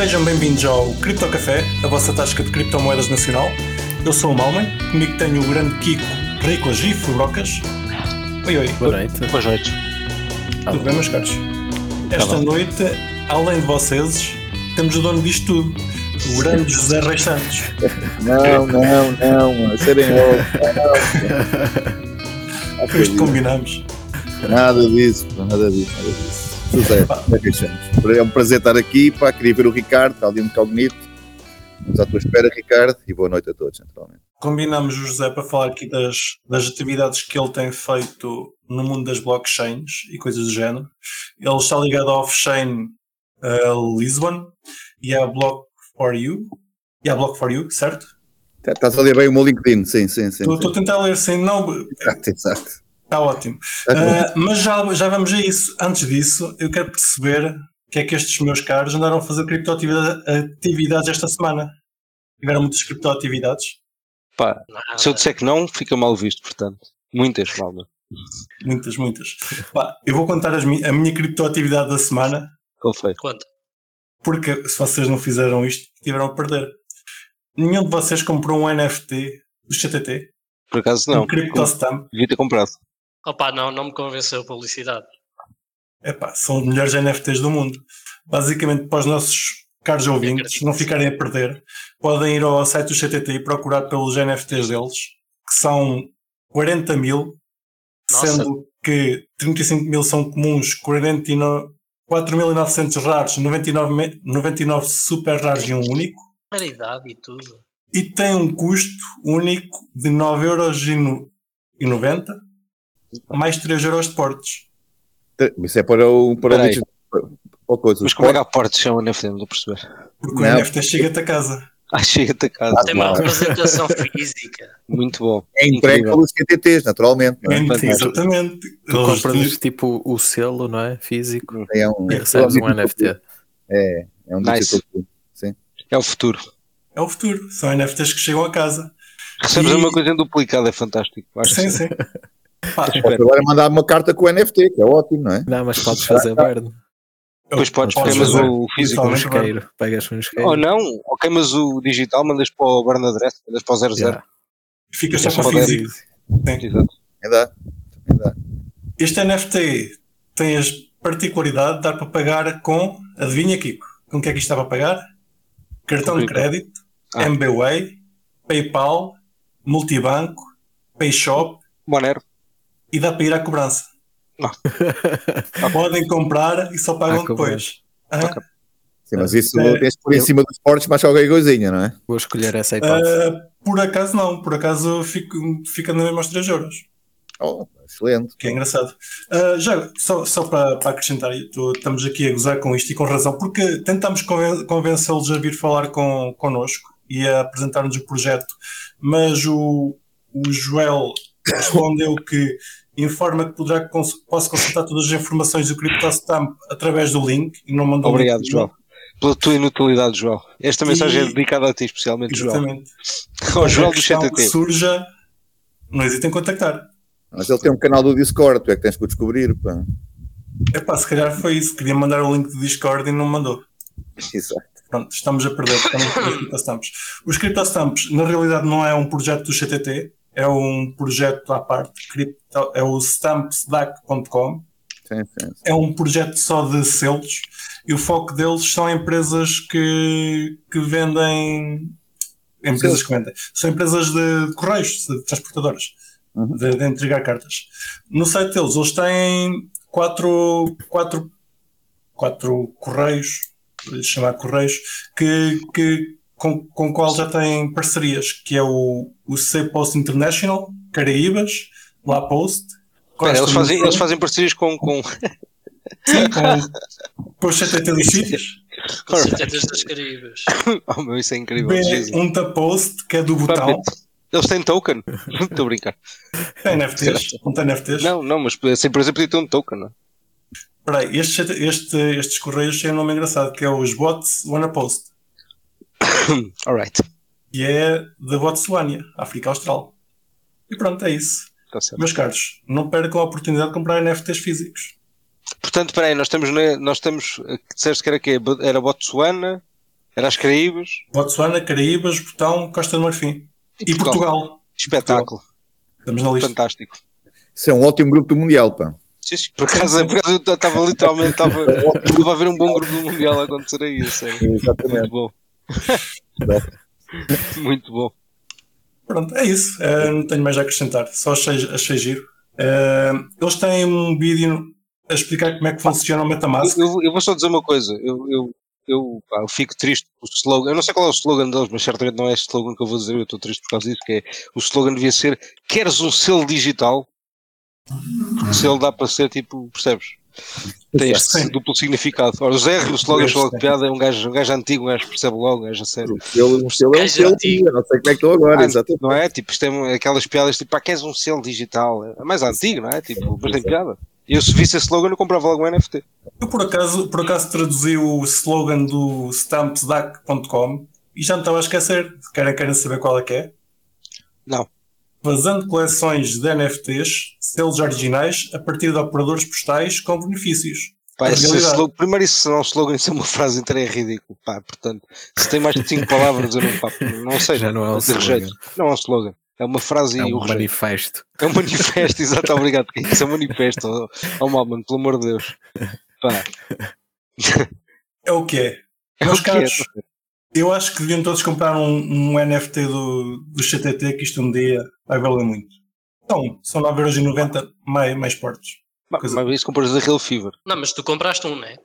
Sejam bem-vindos ao Cripto Café, a vossa tasca de criptomoedas nacional. Eu sou o Malman, comigo tenho o grande Kiko Ricolas e Fubrocas. Oi, oi. Boa noite. Boas noites. Tudo bem, meus caros? Esta bom. noite, além de vocês, temos o dono disto tudo, o grande José Reis Santos. Não, não, não, a serem. Foi isto que combinamos. Nada disso, nada disso, nada disso. José, como é que achamos? É um prazer estar aqui, pá, queria ver o Ricardo, está ali um cognito. Estamos à tua espera, Ricardo, e boa noite a todos, naturalmente. Combinamos o José para falar aqui das, das atividades que ele tem feito no mundo das blockchains e coisas do género. Ele está ligado à off-chain uh, Lisbon e à Block4U. E à Block4U, certo? Tá- Estás a ler bem o meu LinkedIn, sim, sim, sim. Estou estou a tentar ler sem não. Exato, exato. Está ótimo. Uh, mas já, já vamos a isso. Antes disso, eu quero perceber o que é que estes meus caros andaram a fazer criptoatividades atividades esta semana. Tiveram muitas criptoatividades. Pá, se eu disser que não, fica mal visto, portanto. Muitas, malma. Muitas, muitas. Pá, eu vou contar as mi- a minha criptoatividade da semana, Qual foi? Conta. porque se vocês não fizeram isto, tiveram a perder. Nenhum de vocês comprou um NFT do CTT, Por acaso não. um CryptoStamp. Devia ter comprado. Opa, não, não me convenceu a publicidade. Epá, são os melhores NFTs do mundo. Basicamente, para os nossos caros ouvintes não ficarem a perder, podem ir ao site do CTT e procurar pelos NFTs deles, que são 40 mil, Nossa. sendo que 35 mil são comuns, 49 4.900 raros, 99, me- 99 super raros e um único. Raridade e tudo. E tem um custo único de 9,90€ mais 3 euros de portes. Isso é para o. Para o Peraí. bicho- ou coisa, Mas como é que há portes são NFT? Não estou a perceber. Porque o Não. NFT chega-te a casa. Ah, chega-te a casa. Tem uma representação física. Muito bom. É Incrível. pelos CTTs, naturalmente. É? Exatamente. Tu compras tipo o selo, não é? Físico É um, e recebes um NFT. É, é um Nice. digital. Sim. É o futuro. É o futuro. São NFTs que chegam a casa. Recebes E- uma coisa duplicada, é fantástico. Acho Sim, sim. Posso agora mandar uma carta com o NFT, que é ótimo, não é? Não, mas podes fazer burn. Depois podes, Podes queimas o físico. Um isqueiro. Pegas um isqueiro. Ou não, ou queimas o digital, mandas para o burn address, mandas para o 00. Yeah. Fica só com o físico. Sim. Exato. Também dá. Dá. Este NFT tem a particularidade de dar para pagar com, adivinha Kiko, com o que é que isto está para pagar? Cartão de crédito, Ah. MBWay, PayPal, Multibanco, PayShop Monero. E dá para ir à cobrança. Ah. Podem comprar e só pagam depois. Ah, Ok. Sim, mas isso É, tens por em cima dos portos, mas qualquer coisinha, não é? Vou escolher essa hipótese. ah, por acaso não, por acaso fico, fica na mesma aos 3 euros. Oh, excelente. Que é engraçado. Ah, já, só, só para, para acrescentar, tô- estamos aqui a gozar com isto e com razão, porque tentamos conven- convencê-los a vir falar com, connosco e a apresentar-nos o projeto, mas o, o Joel respondeu que informa que poderá cons posso consultar todas as informações do CryptoStamp através do link e não mandou Obrigado, link. João. Pela tua inutilidade, João. Esta mensagem E- é dedicada a ti, especialmente, João. Exatamente. Ao João do questão que CTT. surja, não hesitem em contactar. Mas ele tem um canal do Discord, tu é que tens que o descobrir. Pá. Epá, se calhar foi isso. Queria mandar o link do Discord e não mandou. Exato. Pronto, estamos a perder. Estamos a perder os CryptoStamps. Os CryptoStamps, na realidade, não é um projeto do CTT, é um projeto à parte. Cripto, é o stampsdac.com. É um projeto só de selos e o foco deles são empresas que, que vendem. Empresas que vendem. São empresas de correios, de transportadoras, Uhum. de, de entregar cartas. No site deles, eles têm quatro, quatro, quatro correios, chamar correios, que, que, com, com o qual já têm parcerias, que é o, o C Post International, Caraíbas, La Post. Espera, eles, fazem, eles fazem parcerias com. com... sim, com, com os CTT sítios. Com certezas das Caribas. Oh, meu, isso é incrível. Um Post, que é do botão. Eles têm token? Estou a brincar. Tem NFTs. Não tem NFTs. Não, não, mas essa empresa podia ter um token, não é? Espera aí, este, este, estes correios têm um nome engraçado, que é os Bots Wanna Post. Alright, E é da Botsuânia, África Austral. E pronto, é isso. está certo. Meus caros, não percam a oportunidade de comprar NFTs físicos. Portanto, espera aí, nós estamos, na, nós estamos, eh, disseste que era quê? Era Botsuana, Era as Caraíbas. Botsuana, Caraíbas, Botão, Costa do Marfim. E, Portugal. Espetáculo. Estamos na lista. Fantástico. Isso é um ótimo grupo do Mundial, pá. Sim, sim. Por acaso, por acaso eu estava literalmente estava, estava a ver um bom grupo do Mundial a acontecer aí, a sério. Exatamente. Muito bom. Muito bom. Pronto, é isso. Eh, não tenho mais a acrescentar. Só achei, achei giro. Eh, eles têm um vídeo a explicar como é que funciona o Metamask. Eu, eu vou só dizer uma coisa. Eu, eu, eu, pá, eu fico triste o slogan. Eu não sei qual é o slogan deles, mas certamente não é este slogan que eu vou dizer. Eu estou triste por causa disso. Que é, o slogan devia ser: Queres um selo digital? O selo dá para ser tipo, percebes? Tem este Sim. duplo significado. Ora, o Zé, o slogan Sim. só de piada é um gajo, um gajo antigo, um gajo percebe logo, um gajo a sério. O selo, o selo é um selo, antigo. eu não sei como é que estou agora, Ah, exatamente. Não é? Tipo, isto é aquelas piadas tipo, pá, queres um selo digital? É mais antigo, não é? Tipo, mas tem piada. E eu se visse esse slogan eu comprava logo um NFT. Eu por acaso, por acaso traduzi o slogan do stampsdac.com e já me estava a esquecer. Querem, querem saber qual é que é? Não. Fazendo coleções de NFTs, selos originais, a partir de operadores postais com benefícios. Pá, esse slogan, primeiro isso não é um slogan, isso é uma frase inteira é ridículo. Pá, portanto, se tem mais de 5 palavras eu não, pá, não sei. Já não é um de rejeito. slogan. Não é um slogan. É uma frase É e o um rejeito. manifesto. É um manifesto, exato, obrigado. Isso é um manifesto. Oh, oh Malman, pelo amor de Deus. Pá, É o que é. é Meus é. caros, eu acho que deviam todos comprar um, um NFT do, do CTT, que isto um dia vai valer muito. Então, são 9,90€ mais, mais portos. Mas, mas isso compras da Real Fever. Não, mas tu compraste um, né?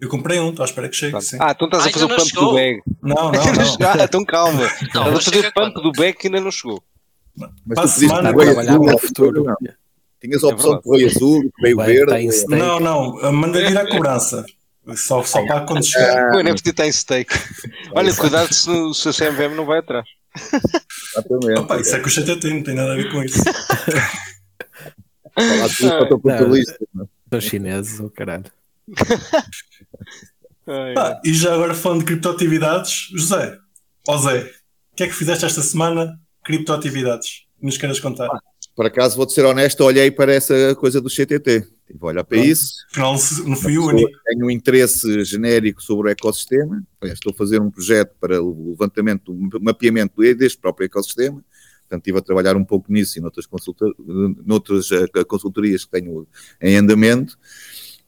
Eu comprei um, estou à espera que chegue. Sim. Ah, então estás Ah, a fazer então o não pump chegou. do bag. Não, não, não. Ah, então calma. Não, Estás a mas fazer o pump quando? do bag que ainda não chegou. Mas Para tu a pediste semana, correio trabalhar azul, para o não, futuro. não. Tinhas a É opção de correio azul, correio Vai, verde. stake. Não, não, mandei vir à cobrança. Só, só para quando chegar. O NFT está em stake. Olha, cuidado se, o- se a CMVM não vai atrás. Exatamente. Opa, isso é que o CTT não tem nada a ver com isso. Falar tudo para o teu? São chineses, o caralho. Ah, e já agora falando de criptoatividades, José, ó Zé, o que é que fizeste esta semana? Criptoatividades. Nos queres contar? Por acaso, vou-te ser honesto, olhei para essa coisa do CTT. A olhar para isso. Não fui o único. Tenho um interesse genérico sobre o ecossistema. Estou a fazer um projeto para o levantamento, o mapeamento deste próprio ecossistema. Portanto, estive a trabalhar um pouco nisso e noutras, consulta, noutras eh, consultorias que tenho em andamento.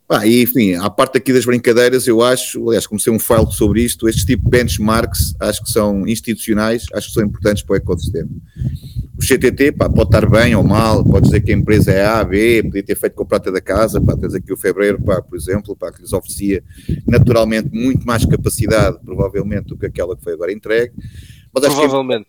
Pá, e, enfim, à parte aqui das brincadeiras, eu acho, aliás, comecei um file sobre isto, estes tipo de benchmarks acho que são institucionais, acho que são importantes para o ecossistema. O CTT pá, pode estar bem ou mal, pode dizer que a empresa é A, B, podia ter feito com a prata da casa, pá, tens aqui o Fevereiro, pá, por exemplo, pá, que lhes oferecia naturalmente muito mais capacidade, provavelmente, do que aquela que foi agora entregue. Mas acho que é- Provavelmente.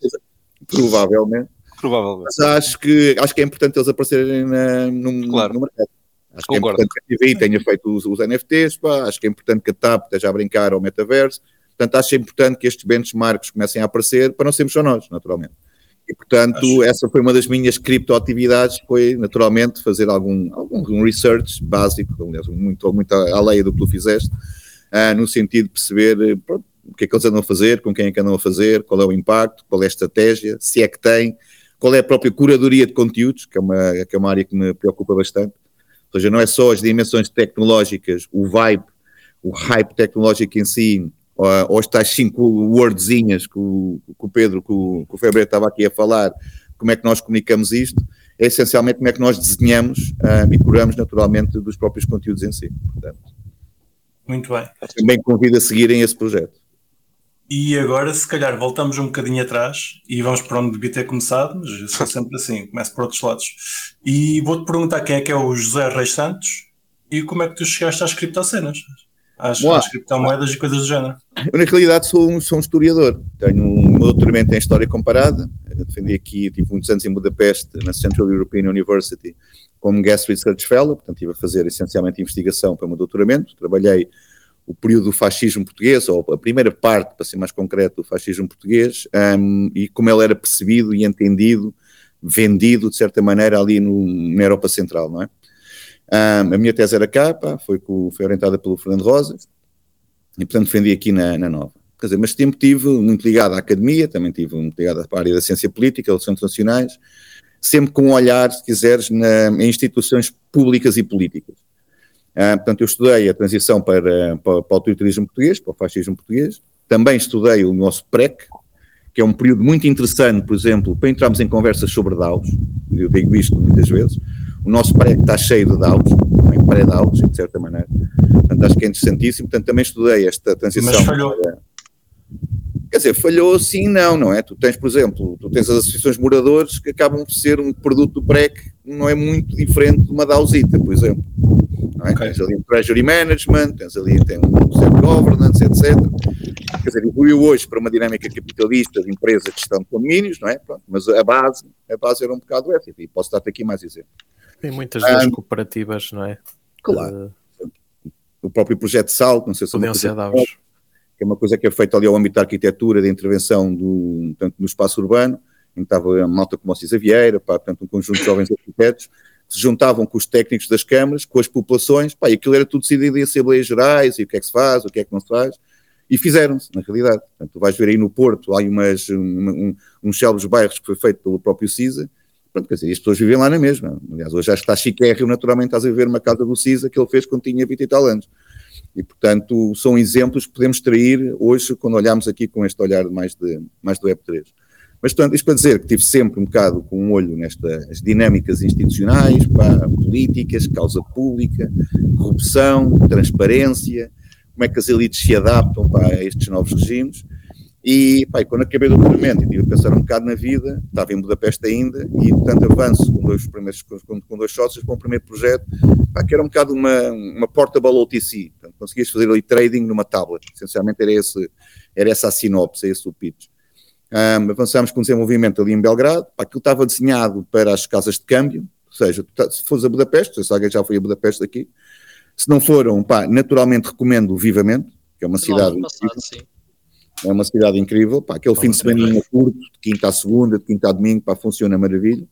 provavelmente. Provavelmente. Mas acho que, acho que é importante eles aparecerem na, no, Claro. no mercado. Acho Concordo. que é importante que a TVI tenha feito os, os NFTs, pá, acho que é importante que a TAP esteja a brincar ao metaverso. Portanto, acho importante que estes benchmarks comecem a aparecer para não sermos só nós, naturalmente. E, portanto, Acho. essa foi uma das minhas criptoatividades, foi, naturalmente, fazer algum, algum research básico, aliás, muito, muito além do que tu fizeste, ah, no sentido de perceber eh, pronto, o que é que eles andam a fazer, com quem é que andam a fazer, qual é o impacto, qual é a estratégia, se é que tem, qual é a própria curadoria de conteúdos, que é uma, que é uma área que me preocupa bastante. Ou seja, não é só as dimensões tecnológicas, o vibe, o hype tecnológico em si, ou, ou as tais cinco wordzinhas que o, que o Pedro, que o, que o Febre estava aqui a falar, como é que nós comunicamos isto, é essencialmente como é que nós desenhamos ah, e curamos naturalmente dos próprios conteúdos em si. Portanto, Muito bem. também convido a seguirem esse projeto. E agora, se calhar, voltamos um bocadinho atrás e vamos para onde devia ter começado, mas eu sou sempre assim, começo por outros lados. E vou-te perguntar quem é que é o José Reis Santos e como é que tu chegaste às criptocenas, às, Boa. às criptomoedas e coisas do género. Eu, na realidade, sou um, sou um historiador. Tenho um meu doutoramento em História Comparada. Eu defendi aqui, tive muitos anos em Budapeste, na Central European University, como Guest Research Fellow. Portanto, estive a fazer essencialmente investigação para o meu doutoramento. Trabalhei o período do fascismo português, ou a primeira parte, para ser mais concreto, do fascismo português, um, e como ele era percebido e entendido, vendido, de certa maneira, ali no, na Europa Central, não é? Um, a minha tese era cá, pá, foi, foi orientada pelo Fernando Rosa, e portanto defendi aqui na, na Nova. Quer dizer, mas sempre tive muito ligado à academia, também tive muito ligado à área da ciência política, relações internacionais, sempre com um olhar, se quiseres, na, em instituições públicas e políticas. Ah, portanto, eu estudei a transição para, para, para o autoritarismo português, para o fascismo português, também estudei o nosso PREC, que é um período muito interessante, por exemplo, para entrarmos em conversas sobre DAOs, eu digo isto muitas vezes, o nosso PREC está cheio de DAOs, também pré-DAOs, de certa maneira, portanto acho que é interessantíssimo, portanto também estudei esta transição. Mas falhou. Quer dizer, falhou sim não, não é? Tu tens, por exemplo, tu tens as associações de moradores que acabam por ser um produto do PREC, não é muito diferente de uma DAOzita, por exemplo. É? Ok. Tens ali um Treasury Management, tens ali tem um Self Governance, etc. Quer dizer, evoluiu hoje para uma dinâmica capitalista de empresas de gestão de condomínios, não é? Pronto, mas a base, a base era um bocado essa, e posso dar-te aqui mais exemplos. Tem muitas Ah, das cooperativas, não é? Claro. O próprio projeto SAL, não sei se é Podiam ser DAOs. que é uma coisa que é feita ali ao âmbito da arquitetura, da intervenção do, tanto no espaço urbano, em que estava a malta como o Cisa Vieira, pá, portanto, um conjunto de jovens arquitetos, que se juntavam com os técnicos das câmaras, com as populações, pá, e aquilo era tudo decidido em assembleias gerais, e o que é que se faz, o que é que não se faz, e fizeram-se, na realidade. Portanto, tu vais ver aí no Porto, há umas, um, um, uns célebres bairros que foi feito pelo próprio CISA, Pronto, quer dizer, as pessoas vivem lá na mesma. Aliás, hoje já está chiquérrimo, naturalmente estás a viver uma casa do CISA que ele fez quando tinha 20 e tal anos. E, portanto, são exemplos que podemos extrair hoje quando olhamos aqui com este olhar mais, de, mais do Web3. Mas, portanto, isto para dizer que tive sempre um bocado com um olho nestas dinâmicas institucionais, pá, políticas, causa pública, corrupção, transparência, como é que as elites se adaptam pá, a estes novos regimes. E, pá, quando acabei o doutoramento e tive a pensar um bocado na vida, estava em Budapeste ainda, e portanto avanço com dois, primeiros, com, com dois sócios para um primeiro projeto, pá, que era um bocado uma, uma portable OTC, portanto, conseguias fazer ali trading numa tablet, essencialmente era, esse, era essa a sinopse, esse o pitch. Um, avançámos com o desenvolvimento ali em Belgrado, aquilo estava desenhado para as casas de câmbio, ou seja, tá- se fores a Budapeste, se alguém já foi a Budapeste aqui, se não foram, pá, naturalmente recomendo vivamente, que é uma cidade passado, sim. é uma cidade incrível, pá, aquele fim de semana curto, de quinta à segunda, de quinta a domingo, pá, funciona maravilha.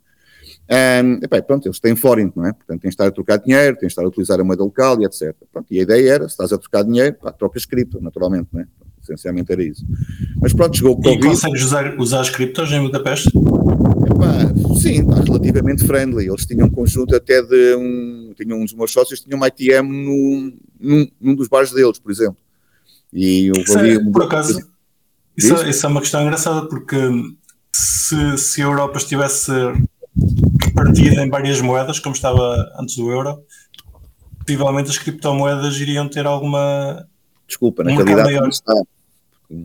Um, epá, pronto, eles têm forint, não é? Portanto, tens de estar a trocar dinheiro, tens de estar a utilizar a moeda local e etc. Pronto, e a ideia era, se estás a trocar dinheiro, pá, trocas cripto, naturalmente, não é? Essencialmente era isso. Mas pronto, chegou o E Covid. consegues usar, usar as criptos em Budapeste? Epá, sim, está relativamente friendly. Eles tinham um conjunto até de um. Tinham um dos meus sócios, tinham um ITM no, num, num dos bares deles, por exemplo. E eu Isso é, valia. por acaso, isso, é- isso é uma questão engraçada porque se, se a Europa estivesse partida em várias moedas, como estava antes do euro, possivelmente as criptomoedas iriam ter alguma. Desculpa, na Um mercado realidade maior. não está.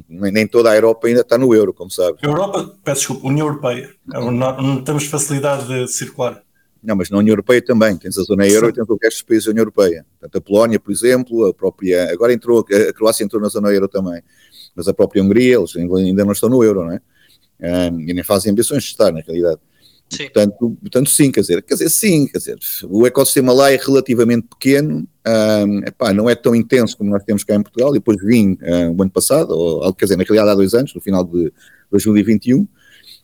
Nem toda a Europa ainda está no euro, como sabes. Europa, peço desculpa, União Europeia. É Não, não temos facilidade de circular. Não, mas na União Europeia também. Tens a zona euro Sim. e tens o resto dos países da União Europeia. Portanto, a Polónia, por exemplo, a própria. Agora entrou, a Croácia entrou na zona euro também. Mas a própria Hungria, eles ainda não estão no euro, não é? Ah, e nem fazem ambições de estar, na realidade. Sim. Portanto, portanto, sim, quer dizer, quer dizer, sim, quer dizer, o ecossistema lá é relativamente pequeno, ahm, epá, não é tão intenso como nós temos cá em Portugal, e depois vim ah, o ano passado, ou, quer dizer, na realidade há dois anos, no final de 2021,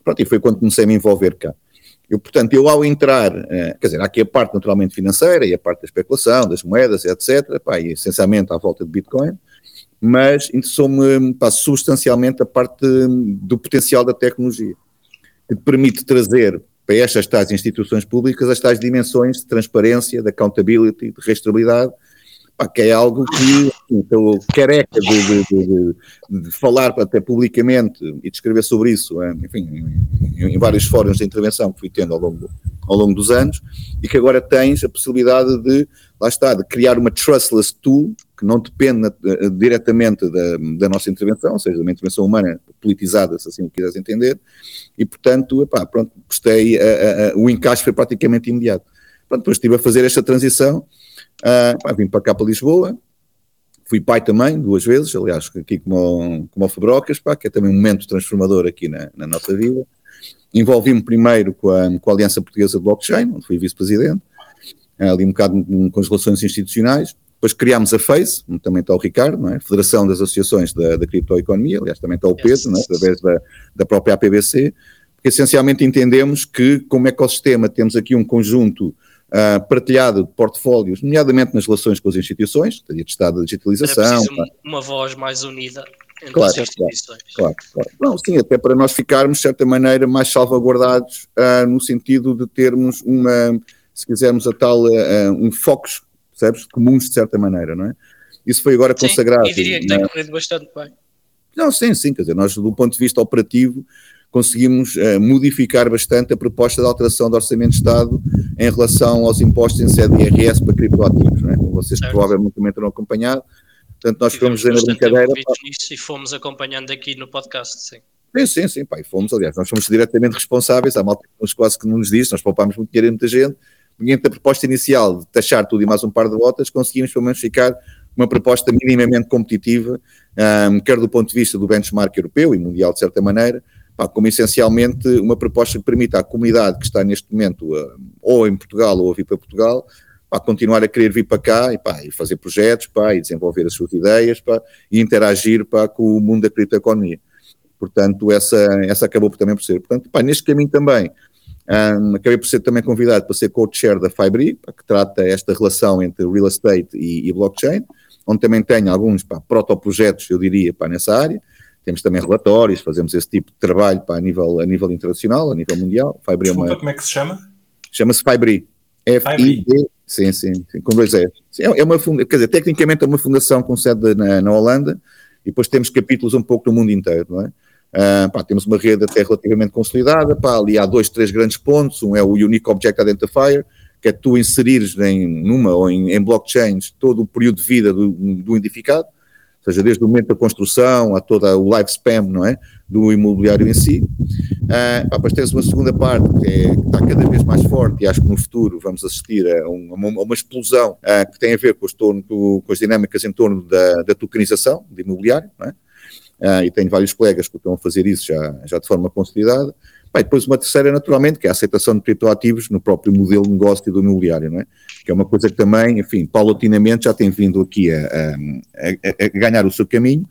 pronto, e foi quando comecei a me envolver cá. Eu, portanto, eu ao entrar, eh, quer dizer, há aqui a parte naturalmente financeira e a parte da especulação, das moedas, etc., pá, e essencialmente à volta de Bitcoin, mas interessou-me substancialmente a parte do potencial da tecnologia, que te permite trazer para estas tais instituições públicas as tais dimensões de transparência, de accountability, de rastreabilidade, pá, que é algo que estou careca de, de- de- de- de falar até publicamente e de escrever sobre isso, eh, enfim, em, em vários fóruns de intervenção que fui tendo ao longo, ao longo dos anos, e que agora tens a possibilidade de, lá está, de criar uma trustless tool que não depende eh, diretamente da, da nossa intervenção, ou seja, de uma intervenção humana politizada, se assim o quiseres entender, e portanto, epá, pronto, a- a- a- o encaixe foi praticamente imediato. Pronto, depois estive a fazer esta transição, ah, pá, vim para cá para Lisboa, fui pai também, duas vezes, aliás, aqui como, como o que é também um momento transformador aqui na, na nossa vida. Envolvi-me primeiro com a, com a Aliança Portuguesa de Blockchain, onde fui vice-presidente, ah, ali um bocado com as relações institucionais. Depois criámos a FACE, também está o Ricardo, não é? Federação das Associações da, da Criptoeconomia, aliás, também está o Pedro, é? através da, da própria APBC, porque essencialmente entendemos que, como ecossistema, temos aqui um conjunto ah, partilhado de portfólios, nomeadamente nas relações com as instituições, teria de Estado da Era digitalização, um- uma voz mais unida entre Claro, as instituições. Claro, claro. Não, sim, até para nós ficarmos, de certa maneira, mais salvaguardados ah, no sentido de termos uma, se quisermos, a tal, ah, um focos, percebes, comuns de certa maneira, não é? Isso foi agora Sim, consagrado. e diria que na- tem corrido bastante bem. Não, sim, sim, quer dizer, nós do ponto de vista operativo conseguimos uh, modificar bastante a proposta de alteração do Orçamento de Estado em relação aos impostos em sede de IRS para criptoativos, não é? como vocês certo. provavelmente também terão acompanhado. Portanto, nós fomos fomos na brincadeira. E fomos acompanhando aqui no podcast, sim. Sim, sim, sim, pá, fomos, aliás, nós fomos diretamente responsáveis, há malta que quase que não nos disse, nós poupámos muito dinheiro em muita gente, mediante a proposta inicial de taxar tudo e mais um par de votas, conseguimos pelo menos ficar uma proposta minimamente competitiva, um, quer do ponto de vista do benchmark europeu e mundial de certa maneira, pá, como essencialmente uma proposta que permita à comunidade que está neste momento uh, ou em Portugal ou a vir para Portugal, pá, continuar a querer vir para cá e, pá, e fazer projetos pá, e desenvolver as suas ideias pá, e interagir pá, com o mundo da criptoeconomia. Portanto, essa, essa acabou também por ser. Portanto, pá, neste caminho também, um, acabei por ser também convidado para ser co-chair da Fibri, que trata esta relação entre real estate e, e blockchain, onde também tenho alguns pá, protoprojetos, eu diria, pá, nessa área. Temos também relatórios, fazemos esse tipo de trabalho pá, a, nível, a nível internacional, a nível mundial. Fibri é uma... como é que se chama? Chama-se Fibri. F-I-B, sim, sim, sim, com dois S. É uma funda... Quer dizer, tecnicamente é uma fundação com sede na, na Holanda, e depois temos capítulos um pouco no mundo inteiro, não é? Uh, pá, temos uma rede até relativamente consolidada, pá, ali há dois, três grandes pontos, um é o Unique Object Identifier, que é tu inserires em, numa ou em, em blockchains todo o período de vida do, do ou seja, desde o momento da construção a todo o lifespan, não é, do imobiliário em si. Uh, pá, tens uma segunda parte que, é, que, está cada vez mais forte e acho que no futuro vamos assistir a, um, a, uma, a uma, explosão uh, que tem a ver com, torno, com, as dinâmicas em torno da, da tokenização de imobiliário, não é? Uh, e tenho vários colegas que estão a fazer isso já, já de forma consolidada. Bem, depois uma terceira, naturalmente, que é a aceitação de criptoativos no próprio modelo de negócio do imobiliário, não é? Que é uma coisa que também, enfim, paulatinamente já tem vindo aqui a, a, a ganhar o seu caminho,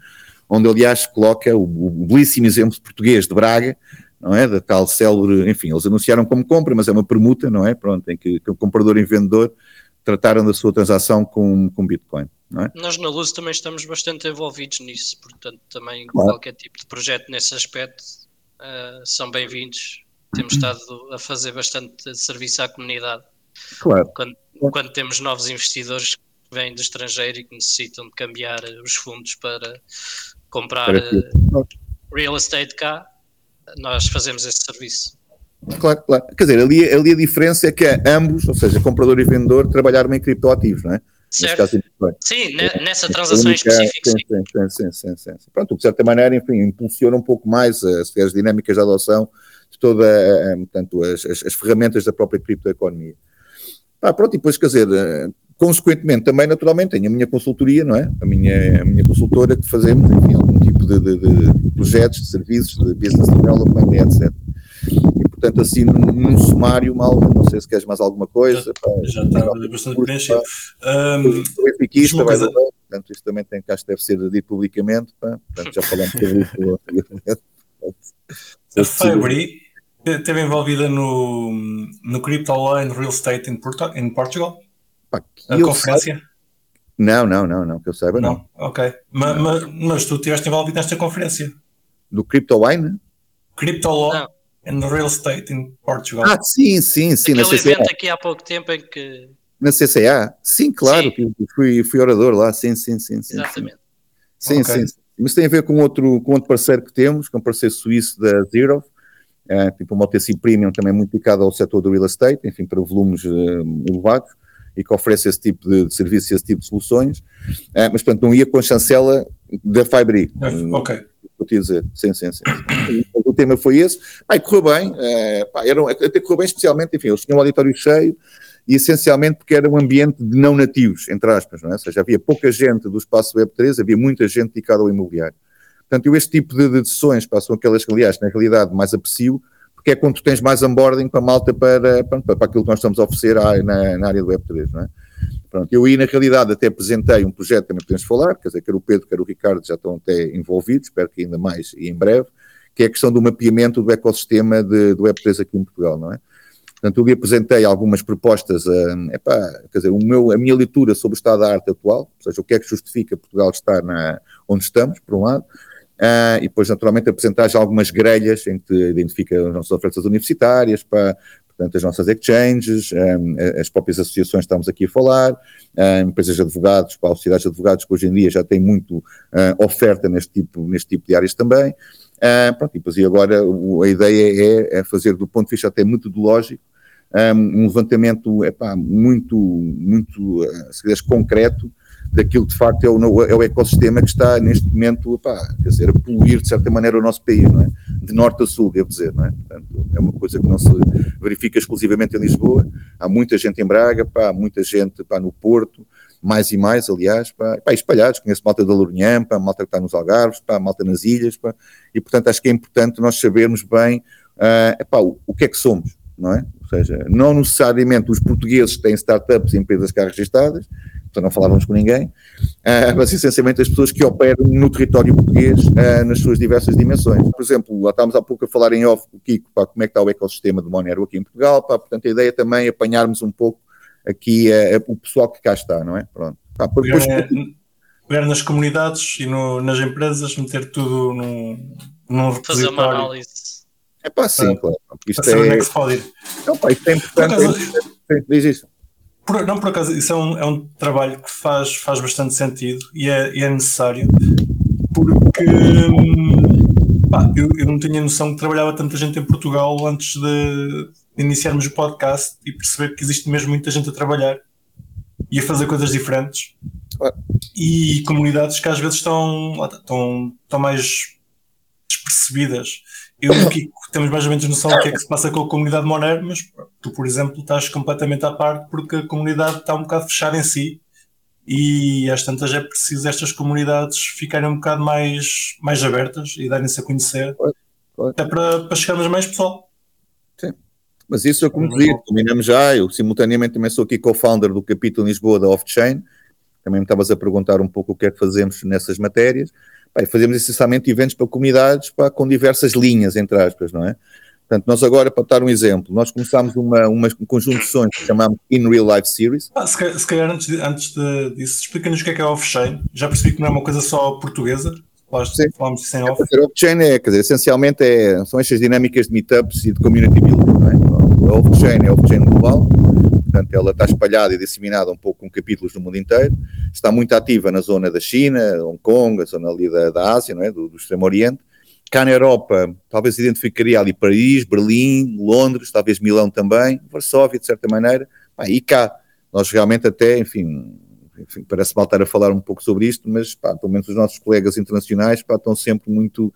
onde, aliás, coloca o, o belíssimo exemplo português de Braga, não é? Da tal célebre, enfim, eles anunciaram como compra, mas é uma permuta, não é? Pronto, em que, que o comprador e vendedor trataram da sua transação com, com Bitcoin. É? Nós na Luz também estamos bastante envolvidos nisso, portanto, também claro. qualquer tipo de projeto nesse aspecto uh, são bem-vindos. Temos estado a fazer bastante serviço à comunidade. Claro. Quando, quando temos novos investidores que vêm do estrangeiro e que necessitam de cambiar os fundos para comprar uh, real estate cá, nós fazemos esse serviço. Claro, claro. Quer dizer, ali, ali a diferença é que ambos, ou seja, comprador e vendedor, trabalharam em criptoativos, não é? Certo. Caso, sim, nessa transação única, específica. Sim, sim, sim, sim, sim, sim. Pronto, de certa maneira, enfim, impulsiona um pouco mais as, as dinâmicas de adoção de toda, portanto, as, as, as ferramentas da própria criptoeconomia. Ah, pronto, e depois, quer dizer, eh, consequentemente, também, naturalmente, tenho a minha consultoria, não é? A minha, a minha consultora que fazemos, enfim, algum tipo de, de, de projetos, de serviços, de business development, etc. E, portanto, assim, num, num sumário, mal, não sei se queres mais alguma coisa. Já, pá, já está bastante preenchido. Um, sou epiquista, vai portanto, isto também tem, que acho que deve ser dito publicamente, pá, portanto, já falamos sobre isso. a Fabri esteve envolvida no, no Crypto Line Real Estate in, Porto, in Portugal? Pá, a conferência? Não, não, não, não, que eu saiba, não. não. Ok, mas, mas, mas tu estiveste envolvido nesta conferência? Do Crypto Line? Crypto Law. Não and Real Estate in Portugal. Ah, sim, sim, sim. Aquele evento aqui há pouco tempo em que. Na CCA? Sim, claro, sim. fui, fui orador lá, sim, sim, sim. sim Exatamente. Sim, okay. sim, Mas tem a ver com outro, com outro parceiro que temos, que é um parceiro suíço da Zero, é, tipo uma OTC Premium também muito dedicado ao setor do real estate, enfim, para volumes uh, elevados e que oferece esse tipo de, de serviços e esse tipo de soluções. É, mas, portanto, não ia com a chancela da Fibri. Ok. Vou te dizer, sim, sim, sim. o tema foi esse. Pai, correu bem, é, pá, era, até correu bem, especialmente, enfim, eles tinham um auditório cheio e essencialmente porque era um ambiente de não nativos, entre aspas, não é? Ou seja, havia pouca gente do espaço Web3, havia muita gente dedicada ao imobiliário. Portanto, eu este tipo de, de sessões pá, são aquelas que, aliás, na realidade, mais aprecio, porque é quando tu tens mais onboarding para a malta para, para, para aquilo que nós estamos a oferecer na, na área do Web3, não é? Pronto, eu aí na realidade até apresentei um projeto, também podemos falar, quer dizer, quer o Pedro, quer o Ricardo já estão até envolvidos, espero que ainda mais e em breve, que é a questão do mapeamento do ecossistema de, do Web3 aqui em Portugal, não é? Portanto, eu lhe apresentei algumas propostas, uh, epá, quer dizer, o meu, a minha leitura sobre o estado da arte atual, ou seja, o que é que justifica Portugal estar na, onde estamos, por um lado, uh, e depois, naturalmente, apresentar já algumas grelhas em que identifica as nossas ofertas universitárias, para, portanto, as nossas exchanges, um, as próprias associações que estamos aqui a falar, um, empresas de advogados, para sociedades de advogados que hoje em dia já têm muito uh, oferta neste tipo, neste tipo de áreas também. Uh, pronto, e, e agora a ideia é, é, fazer, do ponto de vista até metodológico, um, levantamento epá, muito, muito uh, se quiseres, concreto daquilo que de facto é o, é o ecossistema que está neste momento epá, quer dizer, a poluir de certa maneira o nosso país, não é? de norte a sul, devo dizer. Não é? Portanto, é uma coisa que não se verifica exclusivamente em Lisboa. Há muita gente em Braga, pá, há muita gente pá, no Porto, mais e mais, aliás, pá, pá, espalhados. Conheço malta da Lourinhã, pá, malta que está nos Algarves, pá, malta nas ilhas, pá, e portanto acho que é importante nós sabermos bem uh, o, o que é que somos, não é? Ou seja, não necessariamente os portugueses têm startups e empresas cá registadas, então não falávamos com ninguém, uh, mas essencialmente as pessoas que operam no território português uh, nas suas diversas dimensões. Por exemplo, lá estávamos há pouco a falar em off com o Kiko, pá, como é que está o ecossistema do Monero aqui em Portugal, pá, portanto a ideia também é apanharmos um pouco aqui uh, o pessoal que cá está, não é? Pronto. Pá, depois, pegar, pegar nas comunidades e no, nas empresas, meter tudo num, num repositório. Fazer uma análise. É pá, sim, claro. Isto é, é... que se pode ir. Não, pá, isto é importante. Diz isso. Por, não, por acaso, isso é um, é um trabalho que faz, faz bastante sentido e é, é necessário, porque pá, eu, eu não tinha noção que trabalhava tanta gente em Portugal antes de, de iniciarmos o podcast e perceber que existe mesmo muita gente a trabalhar e a fazer coisas diferentes. E comunidades que às vezes estão, estão, estão mais despercebidas eu Kiko temos mais ou menos noção do que é que se passa com a comunidade Monero, mas tu, por exemplo, estás completamente à parte porque a comunidade está um bocado fechada em si e às tantas é preciso estas comunidades ficarem um bocado mais, mais abertas e darem-se a conhecer até para, para chegarmos mais pessoal. Sim. Mas isso é como dizia, combinamos já, eu simultaneamente também sou aqui co-founder do capítulo Lisboa da Off-Chain, também me estavas a perguntar um pouco o que é que fazemos nessas matérias, Pá, fazemos essencialmente eventos para comunidades pá, com diversas linhas, entre aspas, não é? Portanto, nós agora, para dar um exemplo, nós começámos uma, uma, um conjunto de sessões que chamamos In Real Life Series. Ah, se, calhar, se calhar antes, de, antes de, disso, explica-nos o que é que é off-chain. Já percebi que não é uma coisa só portuguesa. Sim. Falamos sem off. É, off-chain é, quer dizer, essencialmente é, são estas dinâmicas de meetups e de community building, não é? A off-chain é off-chain global, portanto ela está espalhada e disseminada um pouco com capítulos no mundo inteiro, está muito ativa na zona da China, Hong Kong, a zona ali da, da Ásia, é? do, do Extremo Oriente, cá na Europa talvez identificaria ali Paris, Berlim, Londres, talvez Milão também, Varsóvia de certa maneira, pá, e cá, nós realmente até, enfim, enfim parece mal estar a falar um pouco sobre isto, mas pá, pelo menos os nossos colegas internacionais pá, estão sempre muito,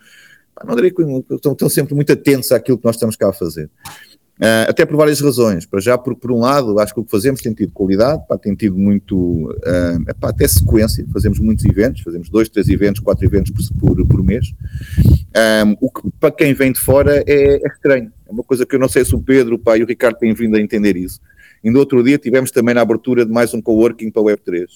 não que estão sempre muito atentos àquilo que nós estamos cá a fazer. Uh, até por várias razões. Para já, por, por um lado, acho que o que fazemos tem tido qualidade, pá, tem tido muito, uh, epá, até sequência, fazemos muitos eventos, fazemos dois, três eventos, quatro eventos por, por, por mês. Um, o que para quem vem de fora é, é, estranho. É uma coisa que eu não sei se o Pedro pá, e o Ricardo têm vindo a entender isso. Ainda outro dia tivemos também na abertura de mais um coworking para o Web3,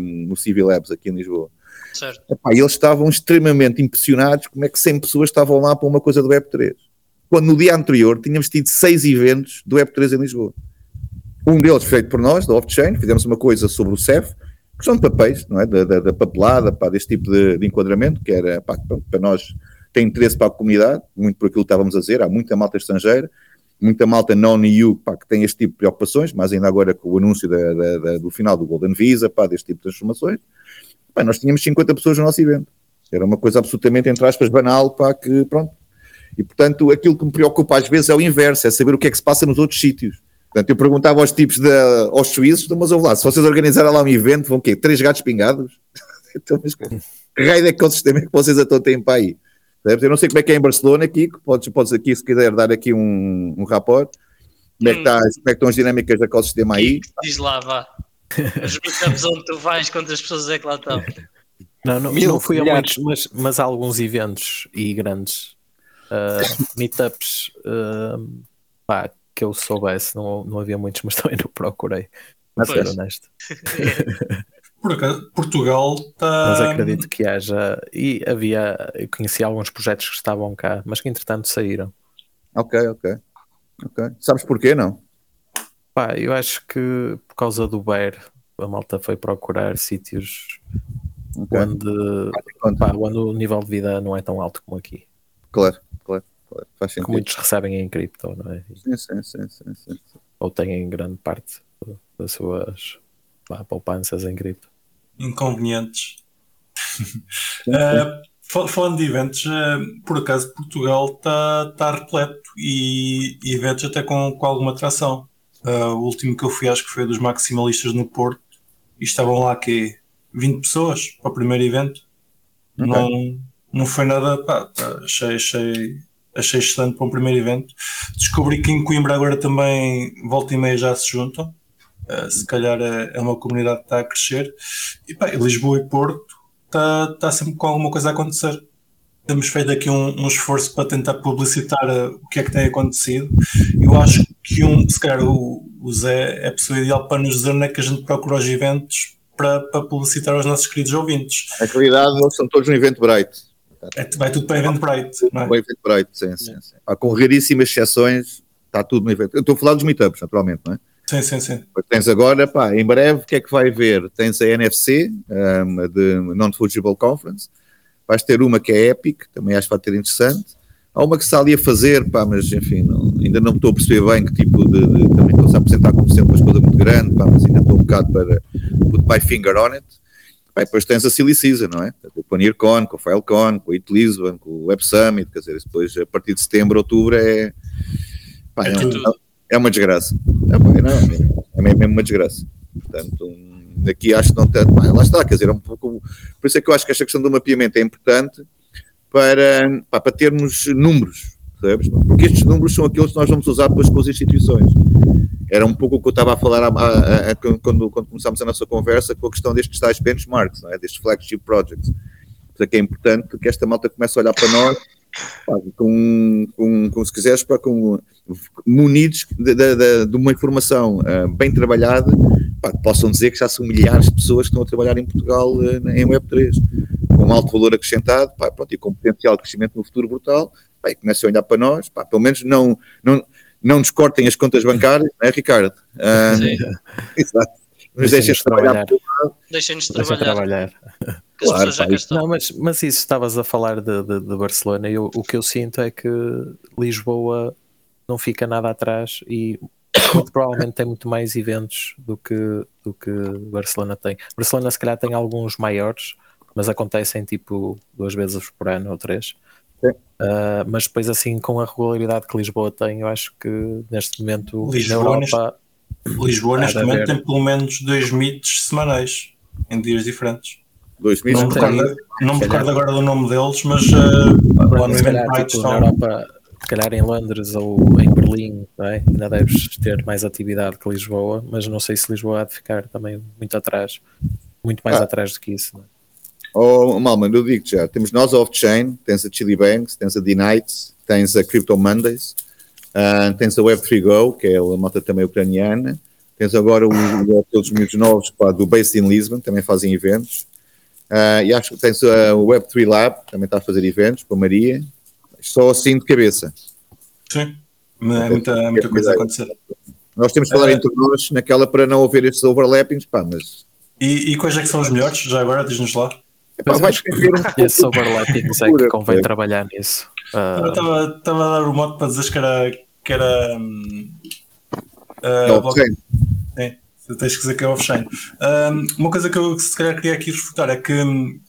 um, no Civil Labs aqui em Lisboa. Certo. Epá, eles estavam extremamente impressionados como é que 100 pessoas estavam lá para uma coisa do Web3 quando no dia anterior tínhamos tido seis eventos do Web3 em Lisboa. Um deles feito por nós, da Off-Chain, fizemos uma coisa sobre o CEF, que são de papéis, não é? Da, da, da papelada, pá, deste tipo de, de enquadramento, que era, pá, para nós tem interesse para a comunidade, muito por aquilo que estávamos a dizer, há muita malta estrangeira, muita malta non-EU que tem este tipo de preocupações, mas ainda agora com o anúncio da, da, do final do Golden Visa, pá, deste tipo de transformações, pá, nós tínhamos 50 pessoas no nosso evento. Era uma coisa absolutamente, entre aspas, banal, pá, que pronto, e, portanto, aquilo que me preocupa às vezes é o inverso, é saber o que é que se passa nos outros sítios. Portanto, eu perguntava aos tipos, de, aos suíços, então, mas ouve lá, se vocês organizarem lá um evento, vão o quê? Três gatos pingados? então, mas que raio de ecossistema é que vocês então têm para aí? Eu não sei como é que é em Barcelona, aqui, podes, podes aqui, se quiser, dar aqui um, um rapport. Como é, que está, hum. como é que estão as dinâmicas do ecossistema aí? Diz lá, vá. As meetups onde tu vais, quantas pessoas é que lá estão? Não, não, não fui a muitos, mas, mas há alguns eventos e grandes uh, meetups uh, pá, que eu soubesse, não, não havia muitos, mas também não procurei, para ser honesto. Por acaso, Portugal está. Mas acredito que haja. E havia. Eu conheci alguns projetos que estavam cá, mas que entretanto saíram. Ok, ok. ok. Sabes porquê, não? Pá, eu acho que por causa do Bear, a malta foi procurar sítios okay. onde, pá, onde o nível de vida não é tão alto como aqui. Claro. Faz sentido. Que muitos recebem em cripto, não é? Sim, sim, sim, sim, sim. Ou têm grande parte das suas pá, poupanças em cripto. Inconvenientes. uh, falando de eventos, uh, por acaso Portugal está tá repleto e eventos até com, com alguma atração. Uh, o último que eu fui acho que foi dos maximalistas no Porto e estavam lá que 20 pessoas para o primeiro evento. Okay. Não, não foi nada, pá, achei, achei, achei excelente para um primeiro evento. Descobri que em Coimbra agora também volta e meia já se juntam. Uh, se calhar é, é, uma comunidade que está a crescer. E pá, Lisboa e Porto está, está sempre com alguma coisa a acontecer. Temos feito aqui um, um esforço para tentar publicitar uh, o que é que tem acontecido. Eu acho que um, se calhar o, o Zé é a pessoa ideal para nos dizer onde é que a gente procura os eventos para, para publicitar aos nossos queridos ouvintes. Na realidade, eles são todos no evento Bright. É, vai tudo para Bright, não é? Para Bright, sim, sim, sim. com raríssimas exceções, está tudo no evento. Eu estou a falar dos meetups, naturalmente, não é? Sim, sim, sim. Tens agora, pá, em breve, o que é que vai haver? Tens a NFC, um, a de Non-Fungible Conference, vais ter uma que é Epic, também acho que vai ter interessante. Há uma que está ali a fazer, pá, mas enfim, não, ainda não estou a perceber bem que tipo de. de também estou a apresentar como sempre uma coisa muito grande, pá, mas ainda estou um bocado para put my finger on it. Pá, depois tens a Silly Season, não é? Com o PanirCon, com o FileCon, com o It Lisbon, com o Web Summit, quer dizer, depois a partir de setembro, outubro é. Pá, é, é, uma, é, uma desgraça. É, pá, não, é mesmo uma desgraça. Portanto, daqui acho que não tanto. Lá está, quer dizer, é um pouco. Por isso é que eu acho que esta questão do mapeamento é importante para, pá, para termos números, sabes? Porque estes números são aqueles que nós vamos usar depois com as instituições. Era um pouco o que eu estava a falar a, a, a, quando, quando começámos a nossa conversa com a questão destes tais benchmarks, não é? destes flagship projects. Portanto, é importante que esta malta comece a olhar para nós com, com, com, se quiseres, pá, com, munidos de, de, de, uma informação uh, bem trabalhada, pá, que possam dizer que já são milhares de pessoas que estão a trabalhar em Portugal uh, em Web3 com alto valor acrescentado pá, pronto, e com potencial de crescimento no futuro brutal, pá, e a olhar para nós, pá, pelo menos não, não, não nos cortem as contas bancárias, não é, Ricardo? Ah, Sim. Exato. Mas deixem-nos trabalhar. Deixem-nos trabalhar. trabalhar. Claro, não, mas, mas isso estavas a falar de, de, de Barcelona, eu, o que eu sinto é que Lisboa não fica nada atrás e muito provavelmente tem muito mais eventos do que, do que Barcelona tem. Barcelona se calhar tem alguns maiores, mas acontecem tipo duas vezes por ano ou três. Uh, mas depois, assim, com a regularidade que Lisboa tem, eu acho que neste momento Lisboa, na Europa. Neste, Lisboa, neste momento, tem pelo menos dois meets semanais em dias diferentes. Dois meets não, me recordo, não me recordo agora do nome deles, mas uh, lá no evento tipo, estão... na Europa, se calhar em Londres ou em Berlim, é? ainda deves ter mais atividade que Lisboa, mas não sei se Lisboa há de ficar também muito atrás, muito mais ah. atrás do que isso. Não é? Oh, Malman, eu digo já, temos nós off-chain, tens a Chili Banks, tens a D-Nights, tens a Crypto Mondays, uh, tens a Web3Go, que é a moto também ucraniana, tens agora o, aqueles miúdos novos pá, do Based in Lisbon, também fazem eventos, uh, e acho que tens a Web3 Lab, também está a fazer eventos, com a Maria, só assim de cabeça. Sim, é muita, muita coisa a acontecer. Nós temos que falar uh, entre nós naquela para não haver estes overlappings, pá, mas... E, e quais é que são os melhores? Já agora, diz-nos lá. Mas vais ver um Esse overlappings é que convém trabalhar nisso. Uh... Estava a dar o modo para dizer que era. Que era um, uh, bloco... Sim, tens que dizer que é off-chain. Um, uma coisa que eu se calhar queria aqui refutar é que uh,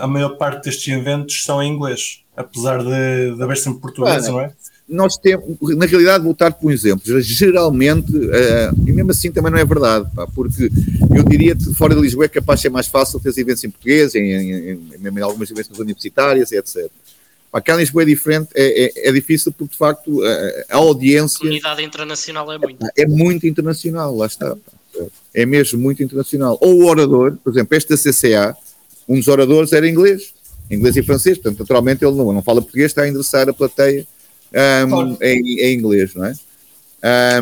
a maior parte destes eventos são em inglês, apesar de, de haver sempre português, não é? Nós temos, na realidade, vou dar por um exemplo, geralmente, uh, e mesmo assim também não é verdade, pá, porque eu diria que fora de Lisboa é capaz de ser mais fácil ter eventos em português, em, em, em, em algumas eventos universitárias, etc. Pá, cá em Lisboa é diferente, é, é, é difícil porque de facto a, a, audiência. A comunidade internacional é muito. É muito internacional, lá está. Pá, é mesmo muito internacional. Ou o orador, por exemplo, este da CCA, um dos oradores era inglês, inglês e francês, portanto, naturalmente ele não, não fala português, está a endereçar a plateia um, em, em, inglês, não é?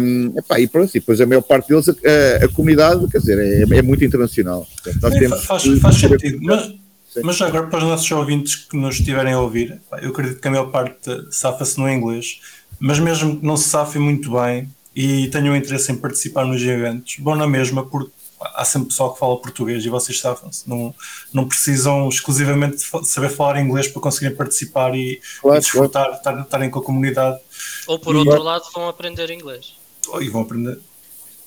Um, epá, e pronto, e depois a maior parte deles, a, a comunidade, quer dizer, é, é muito internacional. Portanto, temos, faz, faz sentido, mas, mas agora para os nossos ouvintes que nos estiverem a ouvir, eu acredito que a maior parte safa-se no inglês, mas mesmo que não se safem muito bem e tenham interesse em participar nos eventos, bom na mesma, porque há sempre pessoal que fala português e vocês safam-se. Não, não precisam exclusivamente saber falar inglês para conseguirem participar e, claro, e desfrutar, claro. estarem com a comunidade. Ou por e, outro lado, vão aprender inglês. E vão aprender,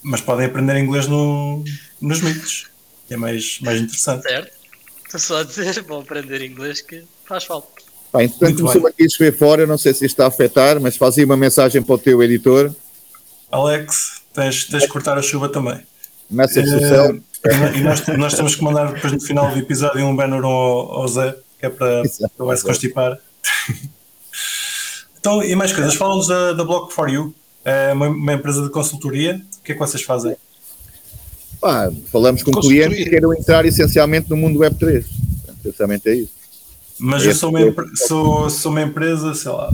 mas podem aprender inglês no, nos mitos. É mais, mais interessante. Certo. Estou só a dizer, vão aprender inglês que faz falta. Pá, entretanto, começou aqui a chover fora, não sei se isto está a afetar, mas fazia uma mensagem para o teu editor. Alex, tens, tens de cortar a chuva também. Message uh, céu. E nós, nós temos que mandar depois no final do episódio um banner ao, ao Zé, que é para, para vai se constipar. então, e mais coisas, falamos da, da Block for You, é uma, uma, empresa de consultoria. O que é que vocês fazem? Pá, falamos com clientes que queiram entrar essencialmente no mundo Web3. Essencialmente é isso. Mas é eu sou uma, sou, sou uma empresa, sei lá,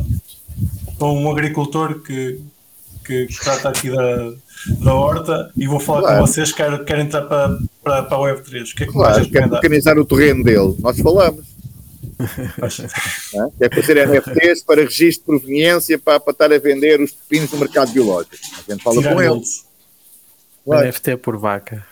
sou um agricultor que, que, que trata aqui da, da horta e vou falar claro. com vocês que querem, querem entrar para, para, para a Web3. O que é que claro, quer mecanizar o terreno dele. Nós falamos. é? Quer fazer NFTs para registro de proveniência para, para estar a vender os pepinos no mercado biológico. A gente fala Tirar com eles. Claro. NFT por vaca.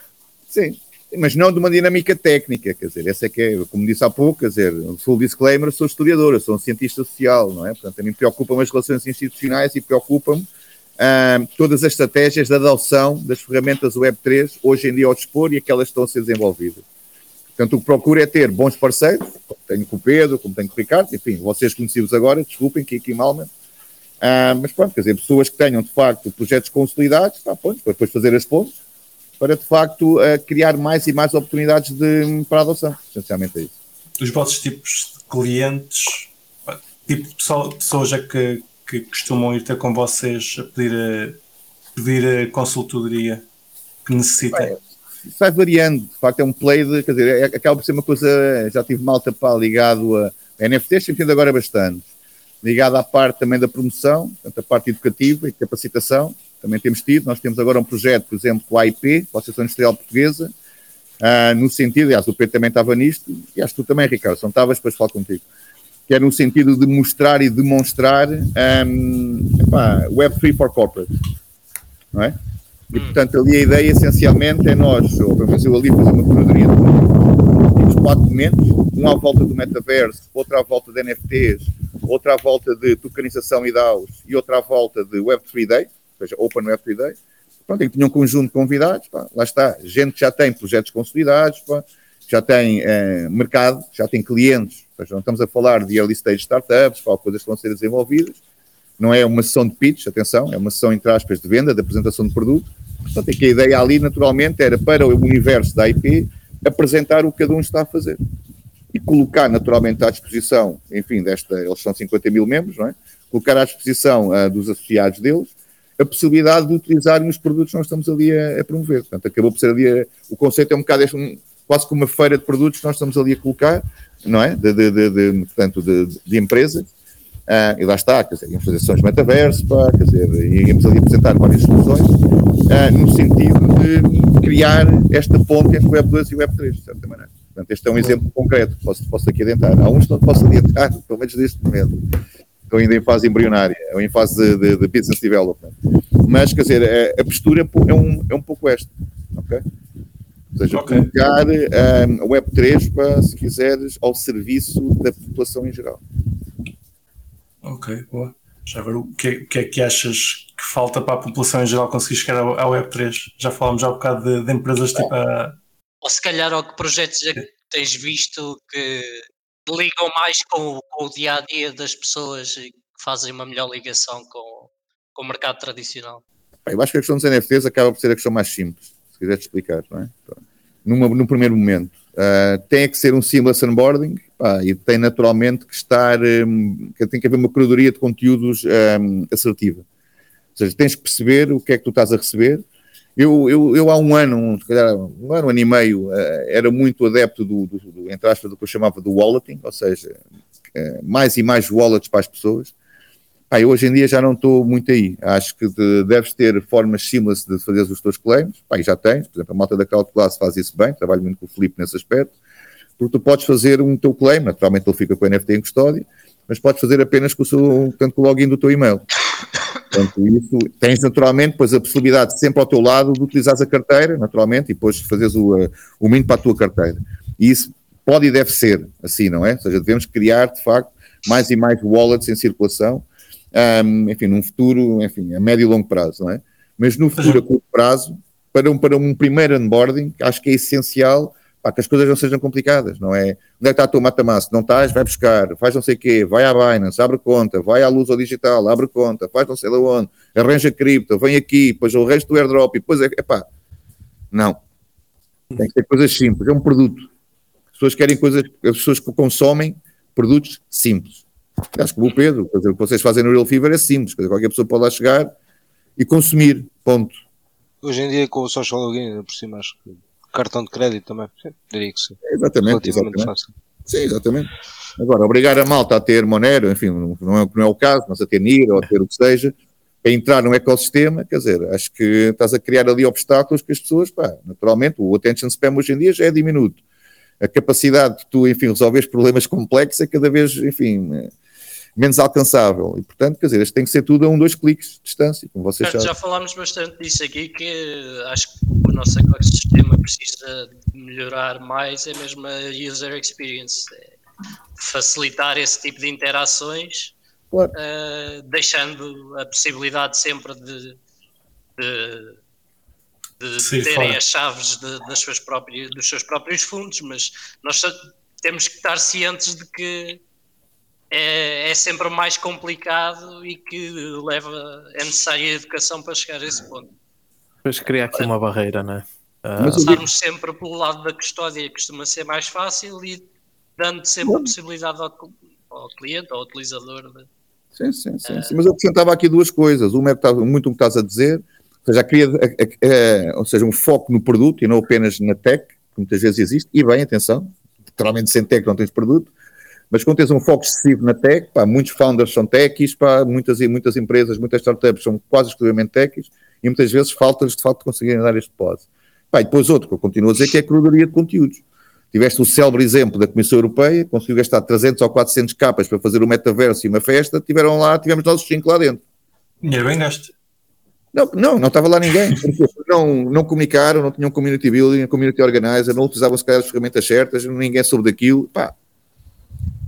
Sim, mas não de uma dinâmica técnica, quer dizer, essa é que é, como disse há pouco, quer dizer, full disclaimer, sou historiador, sou um cientista social, não é? Portanto, a mim preocupam as relações institucionais e preocupam todas as estratégias de adoção das ferramentas Web3 hoje em dia ao dispor e aquelas que estão a ser desenvolvidas. Portanto, o que procuro é ter bons parceiros, como tenho com o Pedro, como tenho com o Ricardo, enfim, vocês conhecidos agora, desculpem, que aqui Malman, uh, mas pronto, quer dizer, pessoas que tenham de facto projetos consolidados, tá, pronto, para depois fazer as pontes, para de facto uh, criar mais e mais oportunidades de, para adoção. Essencialmente é isso. Os vossos tipos de clientes, tipo de pessoas é que, que costumam ir ter com vocês a pedir a, pedir a consultoria que necessitem? Isso vai variando, de facto é um play de, quer dizer, é, acaba por ser uma coisa, já tive malta para ligado a NFTs, entendo agora bastante, ligado à parte também da promoção, portanto a parte educativa e capacitação, também temos tido. Nós temos agora um projeto, por exemplo, com a AIP, com a Associação Industrial Portuguesa, uh, no sentido, aliás, o Pedro também estava nisto, e acho que tu também, Ricardo, se não estavas, depois falo contigo, que é no sentido de mostrar e demonstrar um, epá, Web3 for Corporate, não é? E, portanto, ali a ideia essencialmente é nós, ou pelo menos eu ali fazer uma curadoria de temos quatro momentos, um à volta do metaverso, outro à volta de NFTs, outro à volta de tokenização e DAOs e outra à volta de Web3 Day, seja, Open Web 3 Day. Pronto, tinha um conjunto de convidados, pá, lá está, gente que já tem projetos consolidados, pá, já tem eh, mercado, já tem clientes, seja, não estamos a falar de early stage startups, pá, coisas que vão ser desenvolvidas, não é uma sessão de pitch, atenção, é uma sessão, entre aspas, de venda, de apresentação de produto, portanto, é que a ideia ali, naturalmente, era para o universo da IP apresentar o que cada um está a fazer e colocar naturalmente à disposição, enfim, desta, eles são 50 mil membros, não é? Colocar à disposição uh, dos associados deles a possibilidade de utilizarem os produtos que nós estamos ali a, a promover. Portanto, acabou por ser ali, a, o conceito é um bocado este, um, quase como uma feira de produtos que nós estamos ali a colocar, não é? De, de, de, de portanto, de, de empresas. Uh, e lá está, quer dizer, íamos fazer sessões metaverso, pá, quer dizer, íamos ali apresentar várias soluções, uh, no sentido de criar esta ponte entre o Web 2 e o Web 3, de certa maneira. Portanto, este é um exemplo concreto, posso, posso aqui adentrar. Há uns que não posso adiantar, pelo menos neste momento estão ainda em fase embrionária, ou em fase de, de, business development. Mas, quer dizer, a, a, postura é um, é um pouco esta, ok? Ou seja, okay. colocar um, a Web3 para, se quiseres, ao serviço da população em geral. Ok, boa. Já ver o que, que é que achas que falta para a população em geral conseguir chegar à Web3? Já falámos já um bocado de, de empresas tipo a... Ou se calhar, ou que projetos é que tens visto que ligam mais com, com, o dia a dia das pessoas e fazem uma melhor ligação com, com o mercado tradicional? Eu acho que a questão dos NFTs acaba por ser a questão mais simples, quiser te explicar, não é? Numa, no primeiro momento, uh, tem que ser um seamless onboarding pá, e tem naturalmente que estar, um, que tem que haver uma curadoria de conteúdos um, assertiva. Ou seja, tens que perceber o que é que tu estás a receber, eu, eu, eu há um ano, um, calhar, um ano, um ano e meio, uh, era muito adepto do, do, do, entre aspas, do que eu chamava do walleting, ou seja, uh, mais e mais wallets para as pessoas. Ah, eu hoje em dia já não estou muito aí. Acho que de, deves ter formas simples de fazer os teus claims. Pá, já tens, por exemplo, a malta da Crowd Class faz isso bem, trabalho muito com o Felipe nesse aspecto, porque tu podes fazer um teu claim, naturalmente ele fica com o NFT em custódia, mas podes fazer apenas com o, seu, portanto, com o login do teu e-mail. Portanto, isso tens naturalmente depois a possibilidade sempre ao teu lado de utilizares a carteira, naturalmente, e depois fazeres o, o mínimo para a tua carteira. E isso pode e deve ser assim, não é? Ou seja, devemos criar, de facto, mais e mais wallets em circulação, um, enfim, num futuro, enfim, a médio e longo prazo, não é? Mas no futuro a curto prazo, para um, para um primeiro onboarding, acho que é essencial para que as coisas não sejam complicadas, não é? Onde é que está a tua mata-massa? Não estás? Vai buscar, faz não sei o quê, vai à Binance, abre conta, vai à luz ao digital, abre conta, faz não sei de onde, arranja cripto, vem aqui, depois o resto do airdrop, e depois é, epá, não. Tem que ser coisas simples, é um produto. As pessoas querem coisas, as pessoas que consomem produtos simples. Acho que o Pedro, o que vocês fazem no Real Fever é simples, qualquer pessoa pode lá chegar e consumir, ponto. Hoje em dia com o social login, por cima, acho que cartão de crédito também, diria que sim. Exatamente, exatamente. Fácil. Sim, exatamente. Agora, obrigar a malta a ter Monero, enfim, não é, não é o caso, mas a ter NIR ou a ter o que seja, a entrar no ecossistema, quer dizer, acho que estás a criar ali obstáculos que as pessoas, pá, naturalmente, o attention spam hoje em dia já é diminuto. A capacidade de tu, enfim, resolver problemas complexos é cada vez, enfim, menos alcançável. E, portanto, quer dizer, isto tem que ser tudo a um, dois cliques de distância, como vocês sabem. Já falámos bastante disso aqui, que acho que o nosso ecossistema precisa melhorar mais, é mesmo a user experience. É facilitar esse tipo de interações, claro. uh, deixando a possibilidade sempre de, de, de Sim, terem fora. as chaves de, das suas próprias, dos seus próprios fundos, mas nós temos que estar cientes de que é, é, sempre mais complicado e que leva, é necessária educação para chegar a esse ponto. Depois criar aqui uma barreira, não é? Uh... Passarmos sempre pelo lado da custódia costuma ser mais fácil e dando sempre a possibilidade ao, ao cliente, ao utilizador. De, sim, sim, sim, uh... sim, Mas eu acrescentava aqui duas coisas. Uma é que muito o que estás a dizer, ou seja, queria, ou seja, um foco no produto e não apenas na tech, que muitas vezes existe, e bem, atenção, literalmente sem tech não tens produto, mas quando tens um foco excessivo na tech, pá, muitos founders são techs, pá, muitas, muitas empresas, muitas startups são quase exclusivamente techs, e muitas vezes falta-lhes de facto conseguirem dar este pause. Pá, e depois outro que eu continuo a dizer que é a crudaria de conteúdos. Tiveste o célebre exemplo da Comissão Europeia, conseguiu gastar 300 ou 400 capas para fazer o metaverso e uma festa, tiveram lá, tivemos nós os 5 lá dentro. Dinheiro bem gasto. Não, não, não estava lá ninguém. Não, não comunicaram, não tinham community building, community organizer, não utilizavam se calhar as ferramentas certas, ninguém soube daquilo. Pá,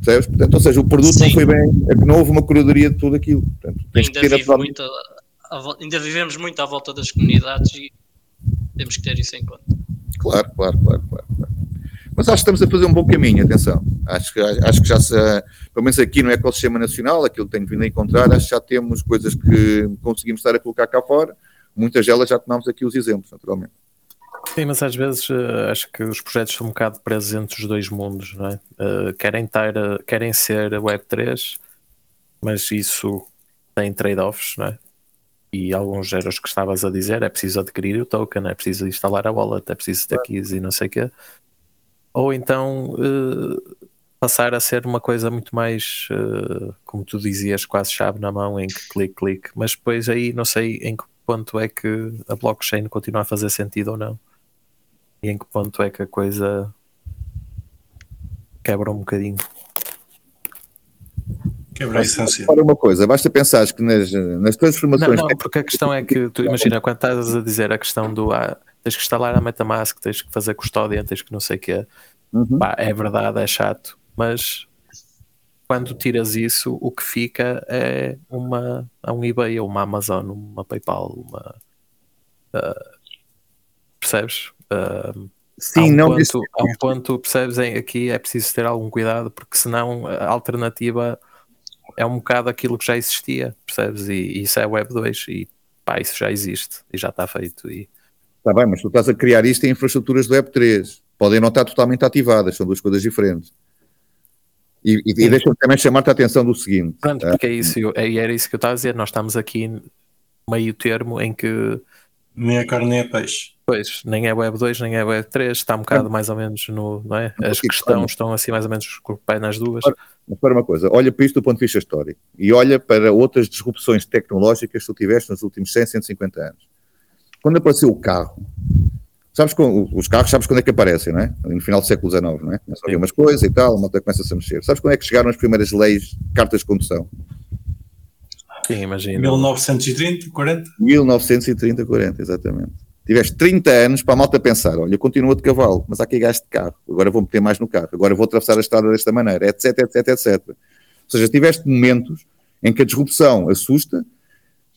Percebes? Portanto, ou seja, o produto Sim. não foi bem, é não houve uma curadoria de tudo aquilo. Portanto, ainda, vive muito a, a, ainda vivemos muito à volta das comunidades e temos que ter isso em conta. Claro, claro, claro, claro. claro. Mas acho que estamos a fazer um bom caminho, atenção. Acho que, acho que já se, pelo menos aqui no ecossistema nacional, aquilo que tenho vindo a encontrar, acho que já temos coisas que conseguimos estar a colocar cá fora. Muitas delas já tomamos aqui os exemplos, naturalmente. Sim, mas às vezes uh, acho que os projetos são um bocado presos entre os dois mundos, não é? Uh, querem, ter, uh, querem ser Web3, mas isso tem trade-offs, não é? E alguns erros que estavas a dizer, é preciso adquirir o token, é preciso instalar a wallet, é preciso ter keys e não sei o quê. Ou então passar a ser uma coisa muito mais, como tu dizias, quase chave na mão, em que clique, clique, mas depois aí não sei em que ponto é que a blockchain continua a fazer sentido ou não e em que ponto é que a coisa quebra um bocadinho. Quebra a essência. Para uma coisa, basta pensar que nas, nas transformações. Não, não, porque a questão é que tu imagina quando estás a dizer a questão do ah, tens que instalar a Metamask, tens que fazer custódia, tens que não sei o quê. Uhum. Pá, é verdade, é chato, mas quando tiras isso, o que fica é uma é um eBay, uma Amazon, uma PayPal, uma uh, percebes? Uh, Sim, um não ponto, há um ponto, percebes? Aqui é preciso ter algum cuidado, porque senão a alternativa é um bocado aquilo que já existia, percebes? E, e isso é Web 2 e pá, isso já existe e já está feito. E... Está bem, mas tu estás a criar isto em infraestruturas do Web 3, podem não estar totalmente ativadas, são duas coisas diferentes. E, e, e deixa-me também chamar-te a atenção do seguinte. Pronto, tá? porque é isso, eu, é, era isso que eu estava a dizer, nós estamos aqui meio termo em que nem é carne nem é peixe. Pois, nem é Web 2, nem é Web 3, está um bocado mais ou menos no. Não é? As questões estão assim mais ou menos com o pé nas duas. Mas para uma coisa, olha para isto do ponto de vista histórico e olha para outras disrupções tecnológicas que tu tiveste nos últimos 100, 150 anos. Quando apareceu o carro, sabes com, os carros, sabes quando é que aparecem, não é? No final do século XIX, não é? Começam a umas coisas e tal, a malta começa-se a mexer. Sabes quando é que chegaram as primeiras leis, cartas de condução? Sim, imagina. 1930, 40? 1930, 40, exatamente. Tiveste 30 anos para a malta pensar, olha, continua de cavalo, mas há aqui gasto de carro, agora vou meter mais no carro, agora vou atravessar a estrada desta maneira, etc, etc, etc. Ou seja, tiveste momentos em que a disrupção assusta,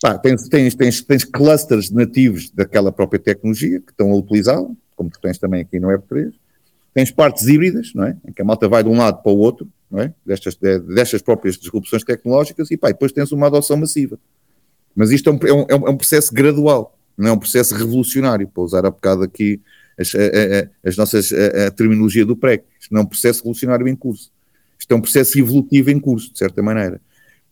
pá, tens, tens, tens, tens clusters nativos daquela própria tecnologia que estão a utilizá-la, como tu tens também aqui no Web3, tens partes híbridas, não é? Em que a malta vai de um lado para o outro, não é? Destas, destas próprias disrupções tecnológicas e pá, depois tens uma adoção massiva. Mas isto é um, é um, é um processo gradual, não é um processo revolucionário, para usar há bocado aqui as, as nossas, a, a, terminologia do PREC. Isto não é um processo revolucionário em curso. Isto é um processo evolutivo em curso, de certa maneira.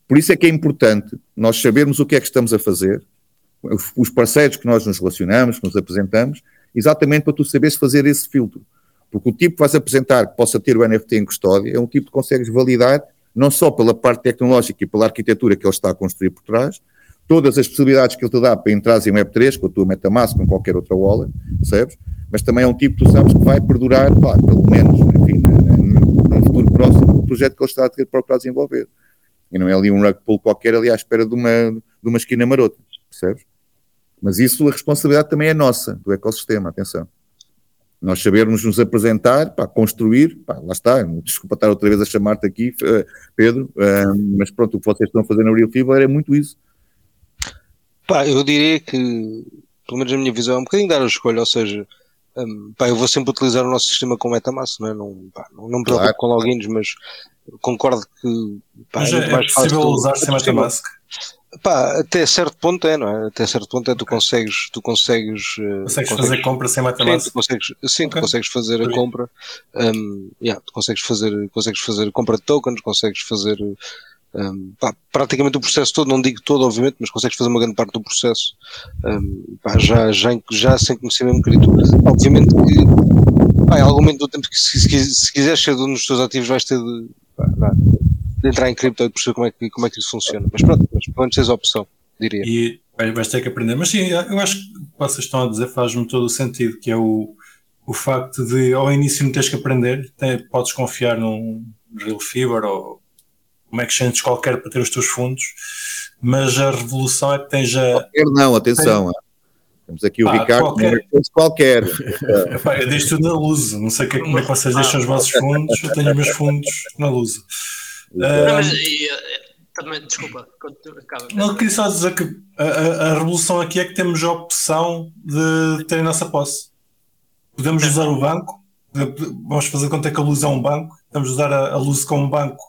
Por isso é que é importante nós sabermos o que é que estamos a fazer, os parceiros que nós nos relacionamos, que nos apresentamos, exatamente para tu saberes fazer esse filtro. Porque o tipo que vais apresentar que possa ter o NFT em custódia é um tipo que consegues validar não só pela parte tecnológica e pela arquitetura que ele está a construir por trás, todas as possibilidades que ele te dá para entrar em Web3, com a tua MetaMask, com qualquer outra wallet, percebes? Mas também é um tipo que tu sabes que vai perdurar, pá, pelo menos, enfim, no futuro próximo, do projeto que ele está a ter procurado desenvolver. E não é ali um rug pull qualquer ali à espera de uma, de uma esquina marota, percebes? Mas isso, a responsabilidade também é nossa, do ecossistema, atenção. Nós sabermos nos apresentar, pá, construir, pá, lá está, desculpa estar outra vez a chamar-te aqui, eh, Pedro, uh, mas pronto, o que vocês estão a fazer na Real Fever é muito isso. Pá, eu diria que, pelo menos a minha visão, é um bocadinho dar a escolha, ou seja, um, pá, eu vou sempre utilizar o nosso sistema com MetaMask, não é? Não, pá, não, não me preocupo claro. com logins, mas concordo que pá, mas é, é, mais possível usar sem MetaMask. Pá, até certo ponto é, não é? Até certo ponto é tu consegues, tu consegues, eh, consegues, consegues fazer compra sem MetaMask. Sim, tu consegues, sim, okay. tu consegues fazer a compra. Um, yeah, tu consegues fazer, consegues fazer compra de tokens, consegues fazer um, pá, praticamente o processo todo, não digo todo, obviamente, mas consegues fazer uma grande parte do processo um, pá, já, já, já sem conhecer mesmo cripto. Obviamente que pá, em algum momento do tempo que se, se, se quiseres ser um dos teus ativos vais ter de, pá, de entrar em cripto e perceber como é, que, como é que isso funciona. Mas pronto, mas pelo tens a opção, diria. E vais ter que aprender. Mas sim, eu acho que o que vocês estão a dizer faz-me todo o sentido, que é o, o facto de ao início não teres que aprender, tem, podes confiar num Real Fever ou uma exchange qualquer para ter os teus fundos, mas a revolução é que tens a. Qualquer não, atenção. Tem... Temos aqui o Ricardo, qualquer. qualquer. eu deixo tudo na luz, não sei que, como é que vocês deixam os vossos fundos, eu tenho os meus fundos na luz. Não, mas, e, também, desculpa, acaba. Não, queria só dizer que a, a, a, revolução aqui é que temos a opção de ter a nossa posse. Podemos usar o banco, vamos fazer conta que a luz é um banco, estamos a usar a, a luz como um banco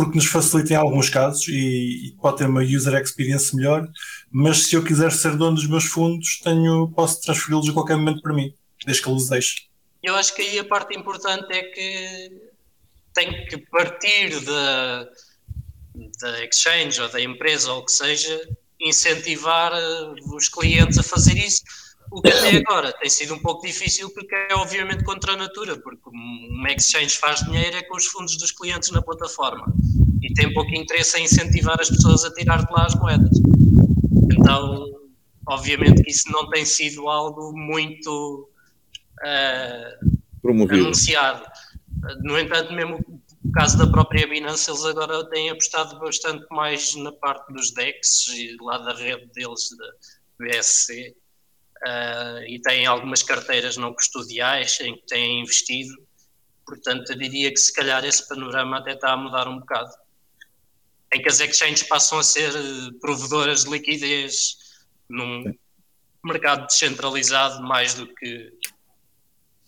porque nos facilita em alguns casos e, e, pode ter uma user experience melhor, mas se eu quiser ser dono dos meus fundos, tenho, posso transferi-los a qualquer momento para mim, desde que eles deixe. Eu acho que aí a parte importante é que tem que partir da, da exchange ou da empresa ou o que seja, incentivar eh, os clientes a fazer isso o que até agora tem sido um pouco difícil porque é obviamente contra a natura, porque uma exchange faz dinheiro é com os fundos dos clientes na plataforma e tem pouco interesse em incentivar as pessoas a tirar de lá as moedas. Então, obviamente que isso não tem sido algo muito uh, anunciado. No entanto, mesmo o caso da própria Binance, eles agora têm apostado bastante mais na parte dos DEX e lá da rede deles, da BSC, uh, e têm algumas carteiras não custodiais em que têm investido. Portanto, eu diria que se calhar esse panorama até está a mudar um bocado. Em que as exchanges passam a ser eh, provedoras de liquidez num mercado descentralizado mais do que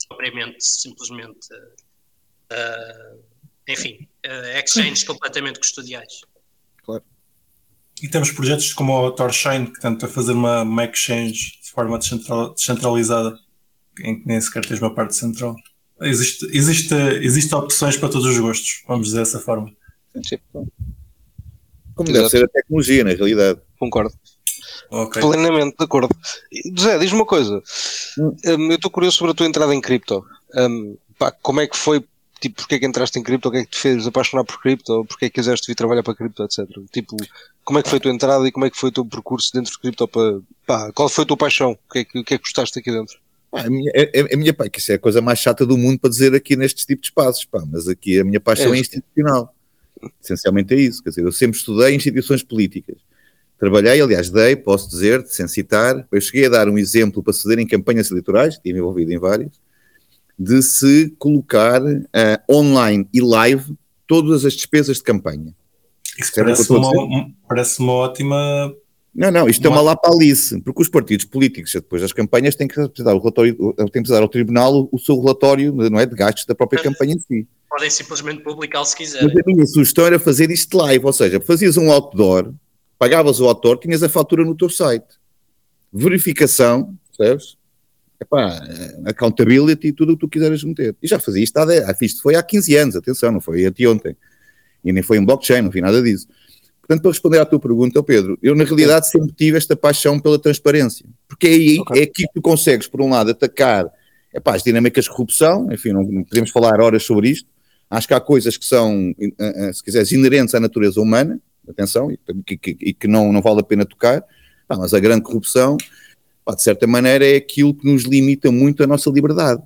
propriamente simplesmente uh, enfim, uh, exchanges completamente custodiais. Claro. E temos projetos como o Torchain que tenta fazer uma, uma exchange forma descentralizada, em que nem sequer tens uma parte central. Existe, existe, existe opções para todos os gostos, vamos dizer dessa forma. Como Exato. deve ser a tecnologia, na realidade. Concordo. Okay. Plenamente de acordo. Zé, diz-me uma coisa. Hum. Um, eu estou curioso sobre a tua entrada em cripto. Um, pá, como é que foi tipo, porque é que entraste em cripto, o que é que te fez apaixonar por cripto, ou porque é que quiseste vir trabalhar para cripto, etc. Tipo, como é que foi a tua entrada e como é que foi o teu percurso dentro de cripto para, pá, qual foi a tua paixão? O que é que, o que, é que gostaste aqui dentro? a minha, a, a minha pá, que isso é a coisa mais chata do mundo para dizer aqui nestes tipos de espaços, pá, mas aqui a minha paixão é, é institucional. Essencialmente é isso. Quer dizer, eu sempre estudei instituições políticas. Trabalhei, aliás, dei, posso dizer, sem citar, eu cheguei a dar um exemplo para se em campanhas eleitorais, estive envolvido em várias, de se colocar uh, online e live todas as despesas de campanha. Isso parece uma, parece uma ótima não, não, isto é uma lapalice, porque os partidos políticos, depois das campanhas, têm que apresentar, o relatório, têm que dar ao Tribunal o, seu relatório não é, de gastos da própria campanha em si. Podem simplesmente publicar se quiserem. Mas a minha sugestão era fazer isto live, ou seja, fazias um outdoor, pagavas o autor, tinhas a fatura no teu site. Verificação, percebes? Epá, accountability e tudo o que tu quiseres meter. E já fazia isto há, isto foi há 15 anos, atenção, não foi anteontem. E nem foi em blockchain, não vi nada disso. Portanto, para responder à tua pergunta, Pedro, eu na realidade sempre tive esta paixão pela transparência, porque é aí, okay. é aqui que tu consegues, por um lado, atacar epá, as dinâmicas de corrupção, enfim, não, não podemos falar horas sobre isto, acho que há coisas que são, eh, eh, se quiseres, inerentes à natureza humana, atenção, e que, e que não, não vale a pena tocar, mas a grande corrupção, de certa maneira, é aquilo que nos limita muito a nossa liberdade.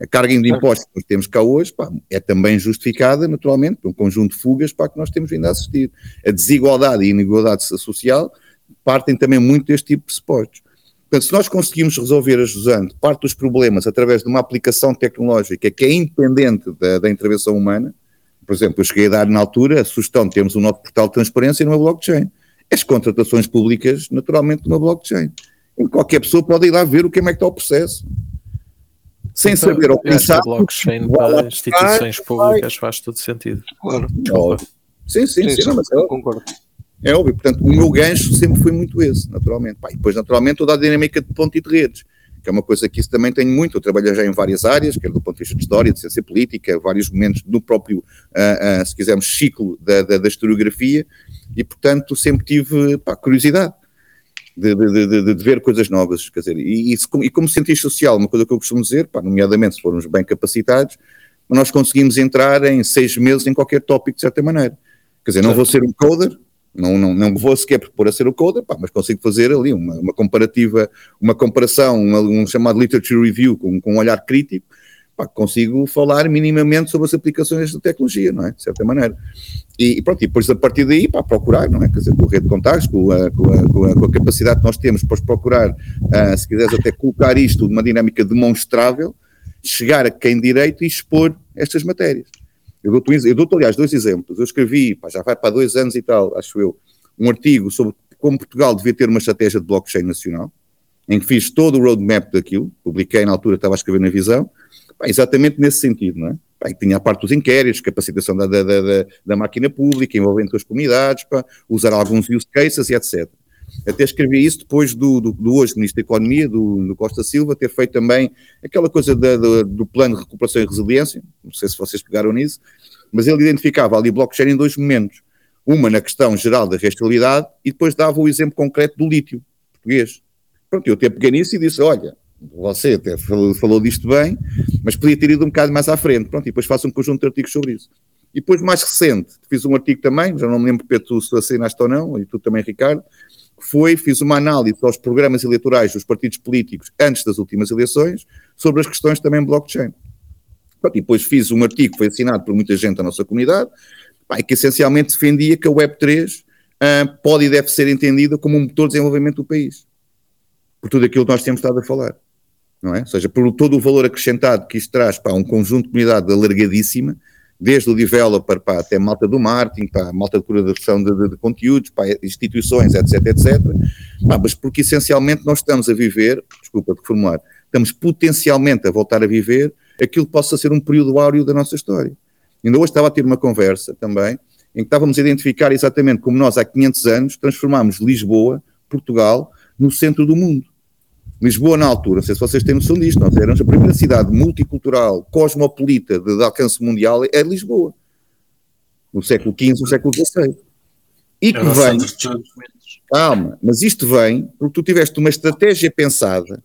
A carga de impostos que nós temos cá hoje pá, é também justificada, naturalmente, por um conjunto de fugas para que nós temos vindo a assistir. A desigualdade e a inigualdade social partem também muito deste tipo de pressupostos. Portanto, se nós conseguimos resolver, ajudando parte dos problemas através de uma aplicação tecnológica que é independente da, da, intervenção humana, por exemplo, eu cheguei a dar na altura a sugestão de termos um novo portal de transparência numa blockchain. As contratações públicas, naturalmente, numa blockchain. Qualquer pessoa pode ir lá ver o que é que está o processo sem então, saber o pensar. blockchain para instituições públicas faz todo sentido. Claro. Sim, sim, sim, sim, sim mas é concordo. É óbvio, portanto, o meu gancho sempre foi muito esse, naturalmente. Pá, e depois, naturalmente, toda a dinâmica de ponto e de redes, que é uma coisa que isso também tenho muito. Eu trabalho já em várias áreas, quer do ponto de vista de história, de ciência política, vários momentos do próprio, uh, uh, se quisermos, ciclo da, da, da, historiografia, e, portanto, sempre tive pá, curiosidade de, de, de, ver coisas novas, quer dizer, e, e, e como cientista social, uma coisa que eu costumo dizer, pá, nomeadamente se formos bem capacitados, nós conseguimos entrar em seis meses em qualquer tópico de certa maneira. Quer dizer, não vou ser um coder, não, não, não vou sequer propor a ser o coder, pá, mas consigo fazer ali uma, uma comparativa, uma comparação, uma, um chamado literature review com, com um olhar crítico, pá, consigo falar minimamente sobre as aplicações da tecnologia, não é? De certa maneira. E, e pronto, e depois a partir daí, para procurar, não é? Quer dizer, com a rede de contactos, com a, com a, com a, com a capacidade que nós temos para procurar, uh, se quiseres até colocar isto numa dinâmica demonstrável, chegar a quem direito e expor estas matérias. Eu dou-te, eu dou aliás, dois exemplos. Eu escrevi, pá, já vai para dois anos e tal, acho eu, um artigo sobre como Portugal devia ter uma estratégia de blockchain nacional, em que fiz todo o roadmap daquilo, publiquei na altura, estava a escrever na Visão, pá, exatamente nesse sentido, não é? Pá, tinha a parte dos inquéritos, capacitação da, da, da, da máquina pública, envolvendo as comunidades, pá, usar alguns use cases e etc. Até escrevi isso depois do, do, do hoje Ministro da Economia, do, do, Costa Silva, ter feito também aquela coisa da, do, do plano de recuperação e resiliência, não sei se vocês pegaram nisso, mas ele identificava ali blockchain em dois momentos. Uma na questão geral da restabilidade e depois dava o exemplo concreto do lítio português. Pronto, eu até peguei nisso e disse, olha, você até falou, falou disto bem, mas podia ter ido um bocado mais à frente. Pronto, e depois faço um conjunto de artigos sobre isso. E depois, mais recente, fiz um artigo também, já não me lembro Pedro, se assinaste ou não, e tu também, Ricardo, que foi, fiz uma análise aos programas eleitorais dos partidos políticos antes das últimas eleições, sobre as questões também blockchain. Pronto, e depois fiz um artigo que foi assinado por muita gente da nossa comunidade, que essencialmente defendia que a Web3 uh, ah, pode e deve ser entendida como um motor de desenvolvimento do país. Por tudo aquilo que nós temos estado a falar não é? Ou seja, por todo o valor acrescentado que isto traz para um conjunto de comunidade alargadíssima, desde o developer para até malta do marketing, para malta de curação de, de, de, conteúdos, para instituições, etc, etc. Pá, mas porque essencialmente nós estamos a viver, desculpa de formular, estamos potencialmente a voltar a viver aquilo que possa ser um período áureo da nossa história. Ainda hoje estava a ter uma conversa também, em que estávamos a identificar exatamente como nós há 500 anos transformámos Lisboa, Portugal, no centro do mundo. Lisboa, na altura, não sei se vocês têm noção disto, nós éramos a primeira cidade multicultural, cosmopolita, de, de alcance mundial, é Lisboa. No século XV, no século XVI. E que vem. Calma, mas isto vem porque tu tiveste uma estratégia pensada,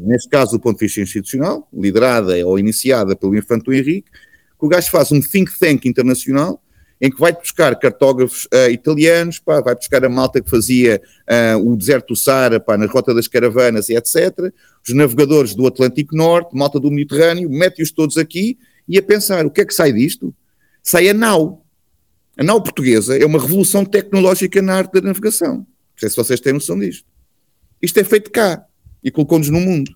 neste caso do ponto de vista institucional, liderada ou iniciada pelo Infanto Henrique, que o gajo faz um think tank internacional em que vai buscar cartógrafos uh, italianos, pá, vai buscar a malta que fazia uh, o deserto do Saara, pá, na rota das caravanas e etc., os navegadores do Atlântico Norte, malta do Mediterrâneo, mete-os todos aqui e a pensar, o que é que sai disto? Sai a nau. A nau portuguesa é uma revolução tecnológica na arte da navegação. Não sei se vocês têm noção disto. Isto é feito cá e colocou-nos no mundo.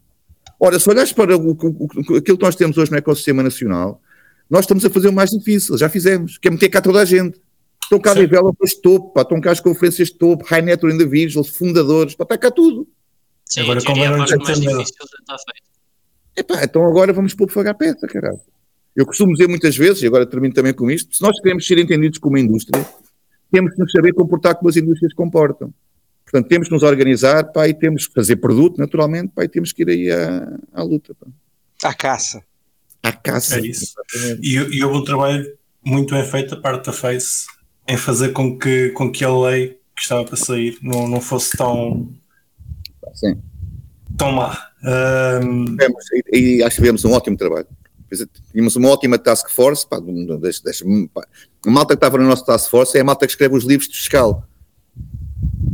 Ora, se olhares para o, o, aquilo que nós temos hoje no ecossistema nacional, nós estamos a fazer o mais difícil, já fizemos, que é meter cá toda a gente. Estão cá developers de topo, pá, estão cá as conferências de topo, high net individuals, fundadores, pá, está cá tudo. Sim, agora como é mais difícil já está feito. Epá, então agora vamos pôr fogo à peça, caralho. Eu costumo dizer muitas vezes, e agora termino também com isto, se nós queremos ser entendidos como indústria, temos que nos saber comportar como as indústrias comportam. Portanto, temos que nos organizar, pá, e temos que fazer produto, naturalmente, pá, e temos que ir aí à, à luta. Pá. À caça. À caça. É isso. E, e houve um trabalho muito bem feito da parte da Face em fazer com que, com que a lei que estava para sair não, não fosse tão, Sim. tão má. Um... E, e acho que tivemos um ótimo trabalho. Tínhamos uma ótima task force, pá, das, das, pá, a malta que estava no nosso task force é a malta que escreve os livros de fiscal.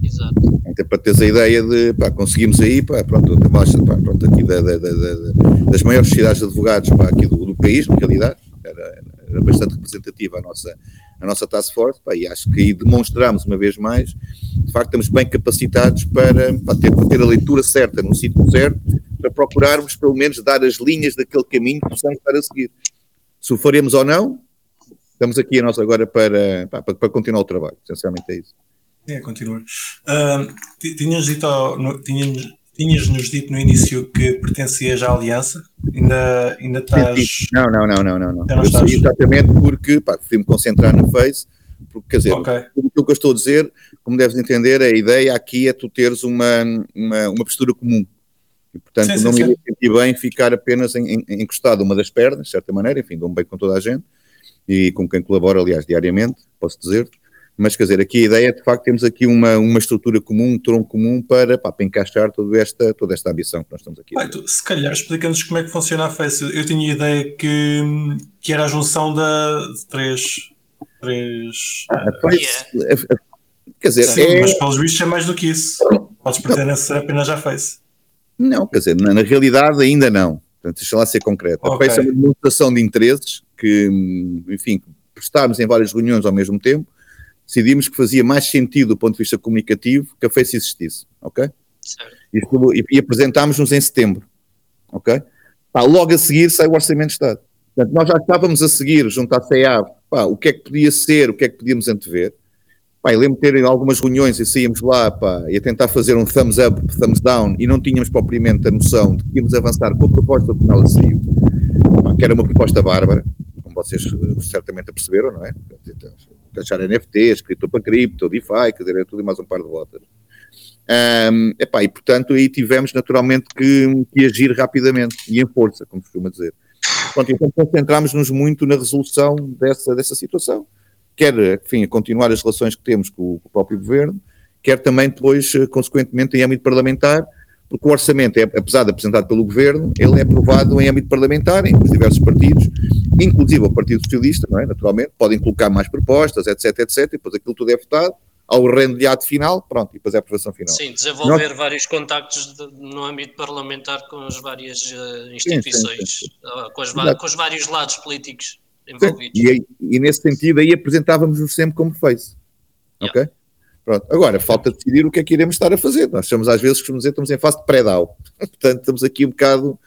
Exato. Então, para teres a ideia de, pá, conseguimos aí, pá, pronto, pá, pronto aqui da, da, da, das maiores sociedades de advogados pá, aqui do, do país, na realidade, era, era, bastante representativa a nossa, a nossa task force, pá, e acho que aí demonstramos uma vez mais, de facto estamos bem capacitados para, para, ter, para ter a leitura certa no sítio certo, para procurarmos pelo menos dar as linhas daquele caminho que possamos estar a seguir. Se o faremos ou não, estamos aqui a nós agora para, para, para continuar o trabalho, essencialmente é isso. É, continua. Uh, tinhas dito, no, tinhas, tinhas-nos dito no início que pertencias à Aliança? Ainda, ainda estás. Não, não, não, não, não. não. Eu estás... exatamente porque pá, fui-me concentrar na Face, porque quer dizer, okay. o que eu estou a dizer, como deves entender, a ideia aqui é tu teres uma, uma, uma postura comum. E, portanto, sim, não sim, me senti bem ficar apenas em, em, encostado uma das pernas, de certa maneira, enfim, dou-me bem com toda a gente e com quem colaboro, aliás, diariamente, posso dizer mas quer dizer, aqui a ideia é de facto temos aqui uma, uma estrutura comum, um tronco comum para, pá, para encaixar toda esta, toda esta ambição que nós estamos aqui. Pai, tu, se calhar explica-nos como é que funciona a Face. Eu tinha a ideia que, que era a junção da, de três. três ah, a face, yeah. quer dizer, Sim, é... mas pelos vistos é mais do que isso. Podes pretender ser apenas a Face. Não, quer dizer, na, na realidade ainda não. Portanto, deixa lá ser concreto. Okay. A Face é uma demonstração de interesses que, enfim, prestámos em várias reuniões ao mesmo tempo decidimos que fazia mais sentido do ponto de vista comunicativo que a Face existisse, ok? E, e apresentámos-nos em setembro, ok? Pá, logo a seguir sai o Orçamento de Estado. Portanto, nós já estávamos a seguir, junto à CEAV, pá, o que é que podia ser, o que é que podíamos antever. Pá, lembro de ter algumas reuniões e saíamos lá pá, e a tentar fazer um thumbs up, thumbs down e não tínhamos propriamente a noção de que íamos avançar com a proposta como ela saiu, pá, que era uma proposta bárbara, como vocês eh, certamente perceberam, não é? Taxar NFTs, cripto para cripto, DeFi, quer dizer, é tudo e mais um par de botas. Um, epá, e portanto aí tivemos naturalmente que, que, agir rapidamente e em força, como costuma dizer. Pronto, então concentramos-nos muito na resolução dessa, dessa situação, quer enfim, continuar as relações que temos com o, com o próprio governo, quer também depois, eh, consequentemente, em âmbito parlamentar, porque o orçamento, é, apesar de apresentado pelo governo, ele é aprovado em âmbito parlamentar, em os diversos partidos, inclusive o Partido Socialista, não é? naturalmente, podem colocar mais propostas, etc, etc, e depois aquilo tudo é votado, ao rendiado final, pronto, e depois é a aprovação final. Sim, desenvolver Nós... vários contactos de, no âmbito parlamentar com as várias uh, instituições, sim, sim, sim. Uh, com, as, com, os vários lados políticos envolvidos. E, e, nesse sentido aí apresentávamos-nos sempre como fez, yeah. ok? Pronto. Agora, falta decidir o que é que iremos estar a fazer. Nós estamos, às vezes, costumamos dizer, estamos em fase de pré-DAO. Portanto, estamos aqui um bocado.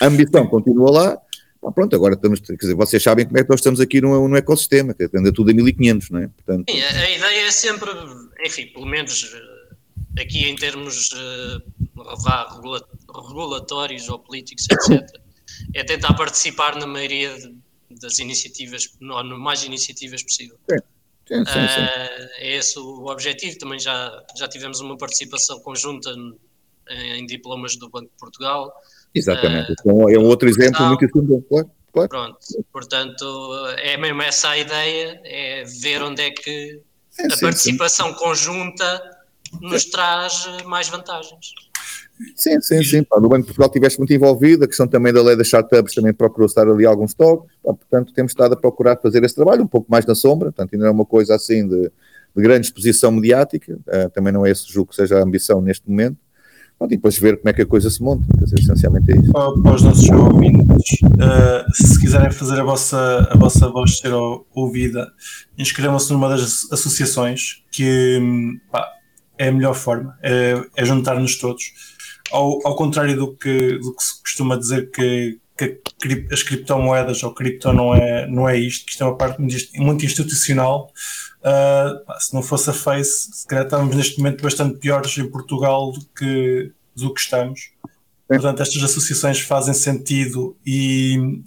A ambição continua lá. Bom, pronto, agora estamos. Quer dizer, vocês sabem como é que nós estamos aqui no, no ecossistema, que anda tudo a 1500, não é? Portanto, Sim, a, ideia é sempre, enfim, pelo menos eh, aqui em termos uh, regulatórios ou políticos, etc., é tentar participar na maioria das iniciativas, no, no mais iniciativas possível. Sim. Sim, sim, sim. Uh, é esse o objetivo. Também já, já tivemos uma participação conjunta em diplomas do Banco de Portugal. Exatamente. Uh, então é um outro exemplo muito simples, claro, claro. Pronto, portanto, é mesmo essa a ideia, é ver onde é que a participação conjunta nos traz mais vantagens. Sim, sim, sim. Pá, no Banco de Portugal estiveste muito envolvido, a questão também da lei das startups também procurou estar ali alguns toques, pá, portanto temos estado a procurar fazer esse trabalho um pouco mais na sombra, portanto ainda não é uma coisa assim de, de grande exposição mediática, uh, também não é esse julgo que seja a ambição neste momento, Pronto, e depois ver como é que a coisa se monta, quer dizer, essencialmente é isso. Para, para os nossos ouvintes, Uh, se quiserem fazer a vossa, a vossa voz ser ouvida, inscrevam-se numa das associações que pá, é a melhor forma, é, é juntar-nos todos. Ao, ao contrário do que, do que se costuma dizer que, que as criptomoedas ou cripto não é, não é isto, que isto é uma parte muito institucional. Uh, se não fosse a Face, se calhar estávamos neste momento bastante piores em Portugal do que, do que estamos. Portanto, estas associações fazem sentido e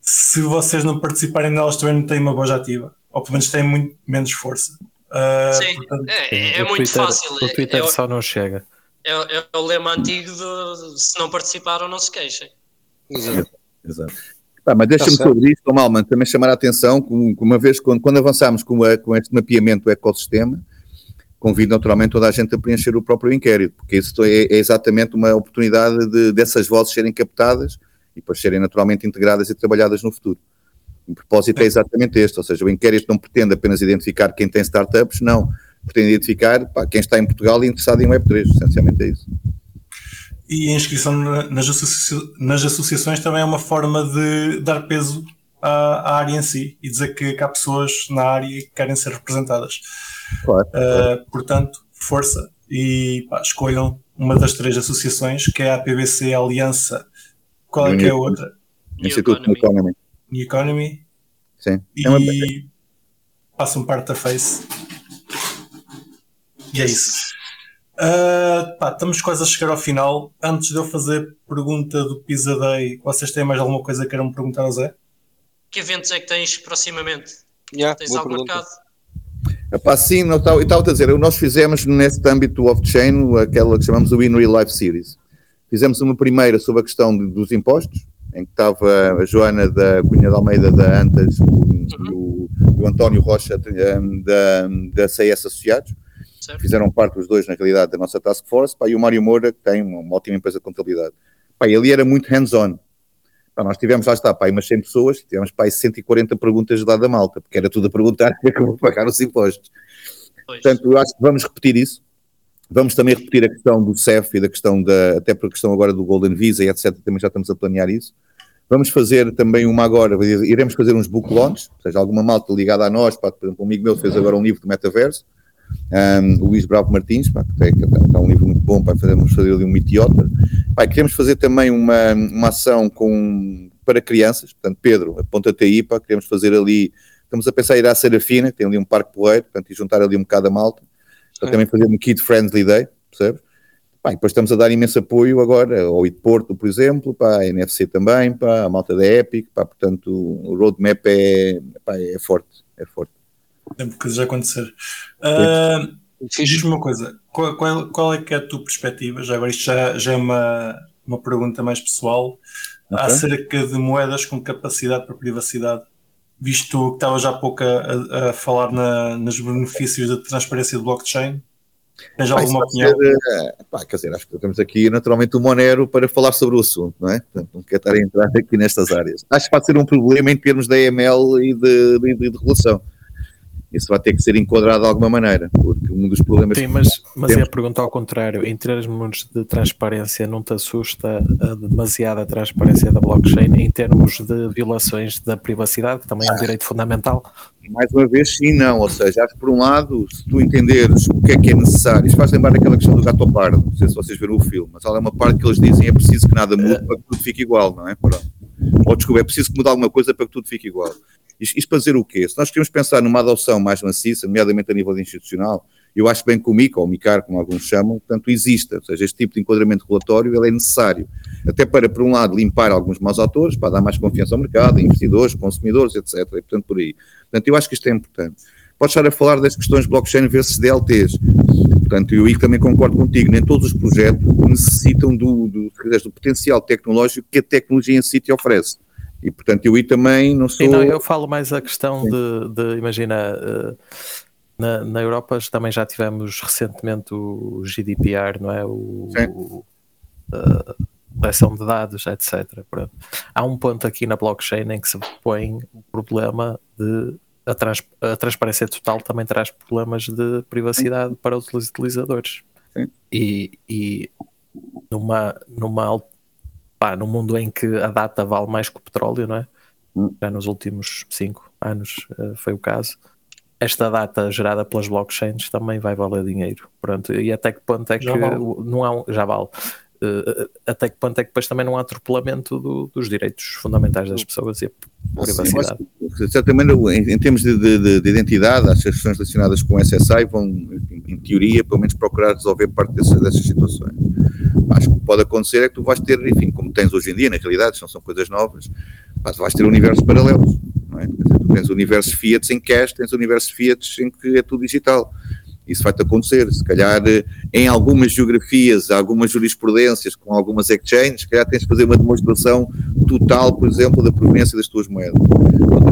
se vocês não participarem nelas também não têm uma voz ativa, ou pelo menos têm muito menos força. Uh, Sim, portanto, é, é, é muito Twitter, fácil. O Twitter é, só não chega. É, é, o lema antigo de se não participaram, não se queixem. Exato. Exato. Tá, mas deixa-me tá sobre isto, Malman, também chamar a atenção que uma vez quando, quando avançámos com, a, com este mapeamento do ecossistema, convido naturalmente toda a gente a preencher o próprio inquérito, porque isso é, é exatamente uma oportunidade de, dessas vozes serem captadas e depois serem naturalmente integradas e trabalhadas no futuro. O propósito é exatamente este, ou seja, o inquérito não pretende apenas identificar quem tem startups, não, pretende identificar pá, quem está em Portugal e interessado em Web3, essencialmente é isso. E a inscrição nas, associa nas associações também é uma forma de dar peso à, à, área em si e dizer que, que há pessoas na área que querem ser representadas. Claro, claro. Uh, portanto, força e pá, escolham uma das três associações, que é a PBC, a Aliança, qual é que é a outra? Instituto New Economy. New Economy. Sim. E é uma... passam parte da Face. E é isso. Uh, pá, estamos quase a chegar ao final. Antes de eu fazer pergunta do Pizza Day, vocês têm mais alguma coisa que queiram perguntar ao Zé? Que eventos é que tens proximamente? Yeah, tens algo pergunta. marcado? Epá, sim, não estava, a dizer, nós fizemos nesse âmbito off-chain aquela que chamamos o In Real Life Series. Fizemos uma primeira sobre a questão de, dos impostos, em que estava a Joana da Cunha de Almeida da Antas o, uhum. o, o António Rocha da, da CS Associados Certo. Fizeram parte os dois, na realidade, da nossa task force. Pá, e o Mário Moura, que tem uma, uma ótima empresa de contabilidade. Pá, ele era muito hands-on. nós tivemos, lá está, pá, umas 100 pessoas, tivemos pá, 140 perguntas de lado da malta, porque era tudo a perguntar como pagar os impostos. Pois. Portanto, eu acho que vamos repetir isso. Vamos também repetir a questão do CEF e da questão da, até por a questão agora do Golden Visa e etc. Também já estamos a planear isso. Vamos fazer também uma agora, iremos fazer uns book launch, ou seja, alguma malta ligada a nós, pá, por exemplo, um amigo meu fez agora um livro de metaverso, um, Luís Bravo Martins, pá, que está um livro muito bom para fazermos fazer ali um Meteotter. Pá, queremos fazer também uma, uma ação com, para crianças, portanto, Pedro, aponta-te aí, pá, queremos fazer ali, estamos a pensar em ir à Serafina, que tem ali um parque poeiro, portanto, e juntar ali um bocado a malta, para também fazer um Kid Friendly Day, percebes? Pá, depois estamos a dar imenso apoio agora ao IT Porto, por exemplo, pá, a NFC também, pá, a malta da Epic, pá, portanto, o roadmap é, pá, é forte, é forte sempre que já acontecer. Uh, Diz-me uma coisa, qual, qual, qual, é que é a tua perspectiva? Já agora isto já, já é uma, uma pergunta mais pessoal okay. acerca de moedas com capacidade para privacidade. Visto que estava já há pouco a, a falar na, nos benefícios da transparência do blockchain, Tens alguma opinião? Ser, eh, pá, quer dizer, acho que temos aqui naturalmente o Monero para falar sobre o assunto, não é? Portanto, não quero estar a entrar aqui nestas áreas. Acho que pode ser um problema em termos da EML e de, de, de, de regulação isso vai ter que ser enquadrado de alguma maneira, porque um dos problemas. Sim, mas, mas temos... é a pergunta ao contrário: em termos de transparência, não te assusta a demasiada transparência da blockchain em termos de violações da privacidade, que também é um direito fundamental? Mais uma vez, sim, não. Ou seja, acho que por um lado, se tu entenderes o que é que é necessário, isso faz lembrar aquela questão do gato pardo, não sei se vocês viram o filme, mas há uma parte que eles dizem é preciso que nada mude para que tudo fique igual, não é? Ou desculpa, é preciso que mude alguma coisa para que tudo fique igual. Isto, para dizer o quê? Se nós queremos pensar numa adoção mais maciça, nomeadamente a nível institucional, eu acho bem que o MICA, ou o MICAR, como alguns chamam, portanto, exista. Ou seja, este tipo de enquadramento regulatório ele é necessário. Até para, por um lado, limpar alguns maus autores, para dar mais confiança ao mercado, investidores, consumidores, etc. E, portanto, por aí. Portanto, eu acho que isto é importante. Pode estar a falar das questões blockchain versus DLTs. Portanto, eu também concordo contigo. Nem todos os projetos necessitam do, do, do potencial tecnológico que a tecnologia em si te oferece. E portanto eu aí também não sou. Sim, não, eu falo mais a questão de, de, imagina, eh, na, na Europa também já tivemos recentemente o GDPR, não é? O, o a proteção de dados, etc. Pronto. Há um ponto aqui na blockchain em que se põe o problema de a, trans, a transparência total também traz problemas de privacidade Sim. para os utilizadores. Sim. E, e numa, numa pá, no mundo em que a data vale mais que o petróleo, não é? Hum. Já nos últimos cinco anos uh, foi o caso. Esta data gerada pelas blockchains também vai valer dinheiro. Pronto, e até que ponto é que vale. não há um, já vale. Uh, até que ponto é que depois também não há atropelamento do, dos direitos fundamentais das pessoas e a privacidade. Sim, certamente, em, em termos de, de, de, identidade, as questões relacionadas com o SSI vão, em, em, teoria, pelo menos procurar resolver parte dessas, dessas situações. Acho que o pode acontecer é que tu vais ter, enfim, como tens hoje em dia, na realidade, não são coisas novas, mas vais ter universos paralelos. Não é? Dizer, tu tens universos Fiat em cash, tens universos Fiat em que é tudo digital. Isso vai-te acontecer. Se calhar eh, em algumas geografias, algumas jurisprudências, com algumas exchanges, se calhar tens de fazer uma demonstração total, por exemplo, da proveniência das tuas moedas.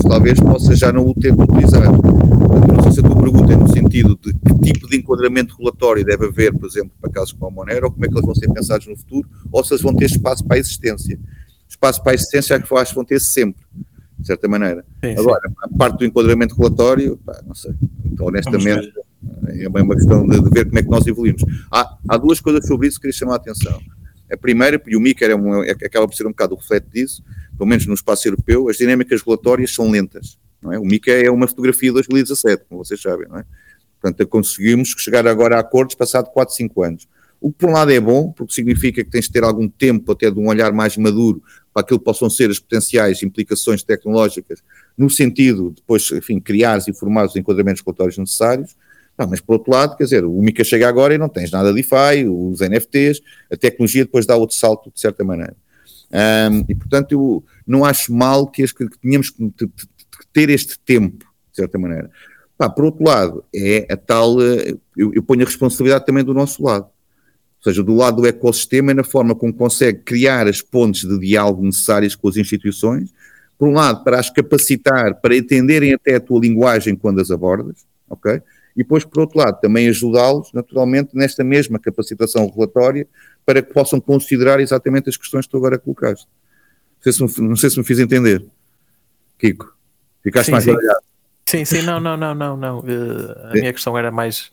Talvez possa já não o ter que utilizar. Não sei se a tua pergunta é no sentido de que tipo de enquadramento regulatório deve haver, por exemplo, para casos como a Monero, ou como é que eles vão ser pensados no futuro, ou se eles vão ter espaço para a existência. Espaço para a existência, acho que vão ter sempre de certa maneira. Sim, Agora, sim. a parte do enquadramento relatório, pá, não sei, então, honestamente, é uma questão de, de, ver como é que nós evoluímos. Há, há duas coisas sobre isso que queria chamar a atenção. A primeira, e o MICA é uma, é, acaba por ser um bocado o reflete disso, pelo menos no espaço europeu, as dinâmicas regulatórias são lentas. Não é? O MICA é uma fotografia de 2017, como vocês sabem, não é? Portanto, conseguimos chegar agora a acordos passado 4, 5 anos. O que por um lado é bom, porque significa que tens de ter algum tempo até de um olhar mais maduro para aquilo que possam ser as potenciais implicações tecnológicas, no sentido de depois, enfim, criar e formar os enquadramentos regulatórios necessários. Não, mas por outro lado, quer dizer, o MICA chega agora e não tens nada de DeFi, os NFTs, a tecnologia depois dá outro salto de certa maneira. Um, e portanto, eu não acho mal que, que tenhamos que ter este tempo, de certa maneira. Pá, por outro lado, é a tal, eh, eu, eu ponho a responsabilidade também do nosso lado ou seja, do lado do ecossistema e na forma como consegue criar as pontes de diálogo necessárias com as instituições, por um lado, para as capacitar, para entenderem até a tua linguagem quando as abordas, ok? E depois, por outro lado, também ajudá-los, naturalmente, nesta mesma capacitação regulatória, para que possam considerar exatamente as questões que tu agora colocaste. Não sei se me, não sei se me fiz entender. Kiko, ficaste sim, mais sim. Sim, sim, não, não, não, não, não. Uh, a minha questão era mais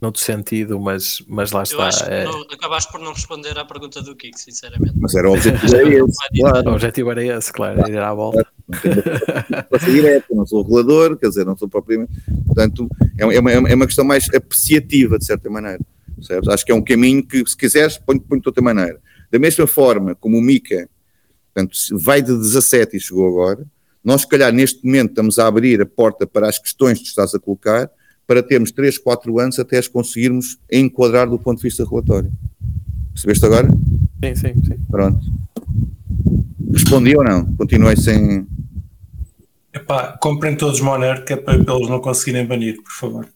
noutro sentido, mas, mas lá está. Eu acho que é... não, acabaste por não responder à pergunta do Kiko, sinceramente. Mas era o objetivo era esse, claro. O objetivo era esse, claro, ir à volta. Para direto, não sou regulador, quer dizer, não sou propriamente. Portanto, é uma, é uma questão mais apreciativa, de certa maneira. Certo? Acho que é um caminho que, se quiseres, põe, põe de outra maneira. Da mesma forma como o Mica portanto, vai de 17 e chegou agora, nós, se calhar, neste momento, estamos a abrir a porta para as questões que estás a colocar para termos 3, 4 anos até as conseguirmos enquadrar do ponto de vista relatório. Percebeste agora? Sim, sim, sim. Pronto. Respondi ou não? Continuei sem. Epá, comprem todos Monero, que é para, eles não conseguirem banir, por favor.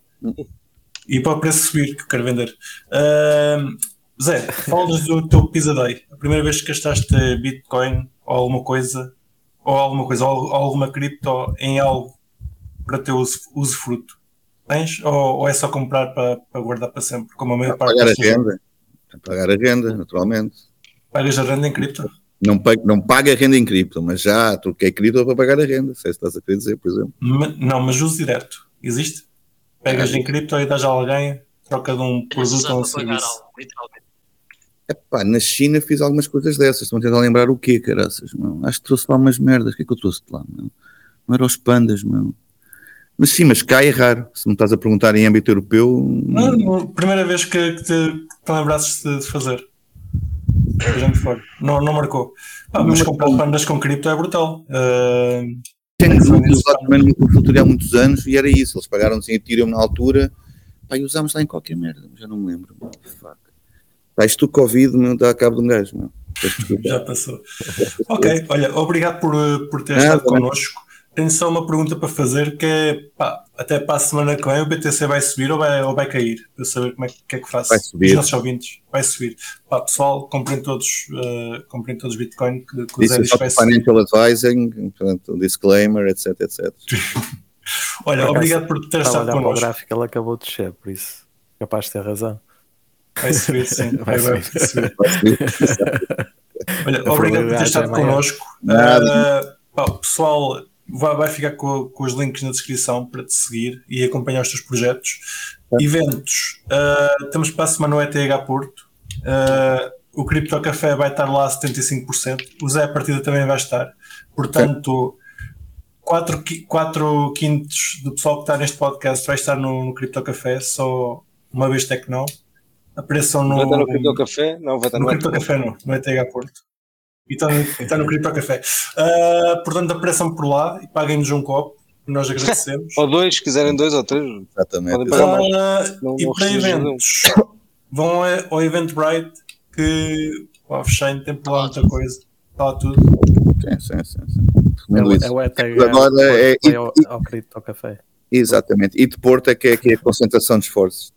E para o preço subir, que eu quero vender. Uh, Zé, falas do teu Pizza Day. A primeira vez que gastaste Bitcoin ou alguma coisa, ou alguma coisa, ou alguma cripto em algo para teu uso, usufruto tens ou, ou, é só comprar para, para guardar para sempre? Como a maior parte pagar a renda. Pagar a renda, naturalmente. Pagas a renda em cripto? Não, paga, não paga a renda em cripto, mas já troquei cripto para pagar a renda, se é estás a querer dizer, por exemplo. não, mas uso direto. Existe? Pegas é. em cripto e dás a alguém, troca de um produto ou um serviço. Epá, na China fiz algumas coisas dessas. Estão a tentar lembrar o quê, caraças, meu? Acho que trouxe lá umas merdas. O que é que eu trouxe de lá, meu? Não era os pandas, meu. Mas sim, mas cá é raro. Se me estás a perguntar em âmbito europeu. Não, não primeira vez que, que, te, te lembrasses de, de fazer. Não, não marcou. Ah, mas comprar pandas com cripto é brutal. Uh, Tenho usado também numa consultoria há muitos anos e era isso. Eles pagaram-nos em Ethereum na altura. Pá, e usámos lá em qualquer merda. Já não me lembro. Fuck. Pá, isto do Covid não dá cabo de um gajo. Meu. Já passou. ok, olha, obrigado por, por ter estado connosco. Tenho só uma pergunta para fazer que é pá, até para a semana que vem o BTC vai subir ou vai, ou vai cair? Para saber como é que, é que faço. Vai subir. Os nossos ouvintes. Vai subir. Pá, pessoal, comprem todos, uh, comprem todos Bitcoin que, que This is not financial advising, portanto, disclaimer, etc, etc. Olha, obrigado por ter estado connosco. O gráfico ele acabou de descer, por isso capaz de ter razão. Vai subir, sim. vai, vai, subir. Vai subir. Olha, obrigado por ter estado é connosco. Uh, pá, pessoal, vai, vai ficar com, com, os links na descrição para te seguir e acompanhar os teus projetos. É. Eventos, uh, estamos para a semana no ETH Porto. Uh, o Cripto Café vai estar lá a 75%, o Zé a partida também vai estar. Portanto, 4, 4 quintos do pessoal que está neste podcast vai estar no, no Cripto Café, só uma vez até que não. Apareçam no. Vai estar no Cripto Café? Não, vai estar no, no Cripto Café, não, no ETH Porto. E está no, está no Cripto Café. Uh, portanto, apareçam por lá e paguem-nos um copo nós agradecemos. ou dois, se quiserem dois ou três. Exatamente. Podem pagar mais. Uh, não, e não para eventos, vão ao Eventbrite que o Offchain tem por lá muita coisa. Está lá tudo. Sim, sim, sim. sim. É, é o ETH. Agora é, é, ao, ao Cripto Café. Exatamente. E de Porto é que é, que é a concentração de esforços.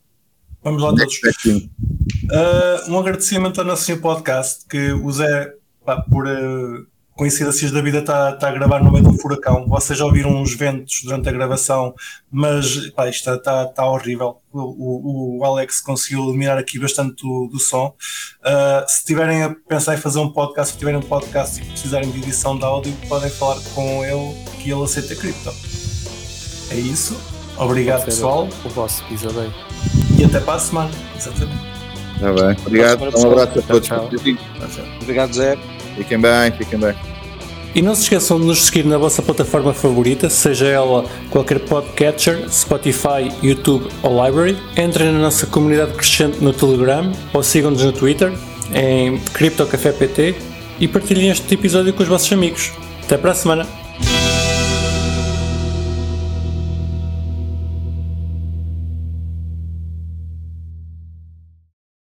Vamos lá todos. Uh, um agradecimento ao nosso podcast que o Zé, pá, por uh, coincidências da vida está, está a gravar no meio do furacão. Vocês já ouviram uns ventos durante a gravação, mas pá, isto está, está horrível. O, o, o, Alex conseguiu eliminar aqui bastante do, do som. Uh, se tiverem a pensar em fazer um podcast, se tiverem um podcast e precisarem de edição de áudio, podem falar com ele que ele aceita cripto. É isso. Obrigado, pessoal. O, vosso episódio. E até para a semana. Exatamente. Está bem. Obrigado. Um abraço a todos. Tchau, tchau. Obrigado, Zé. Fiquem bem, fiquem bem. E não se esqueçam de nos seguir na vossa plataforma favorita, seja ela qualquer podcatcher, Spotify, YouTube ou Library. Entrem na nossa comunidade crescente no Telegram ou sigam-nos no Twitter em CryptoCafépt e partilhem este episódio com os vossos amigos. Até para a semana!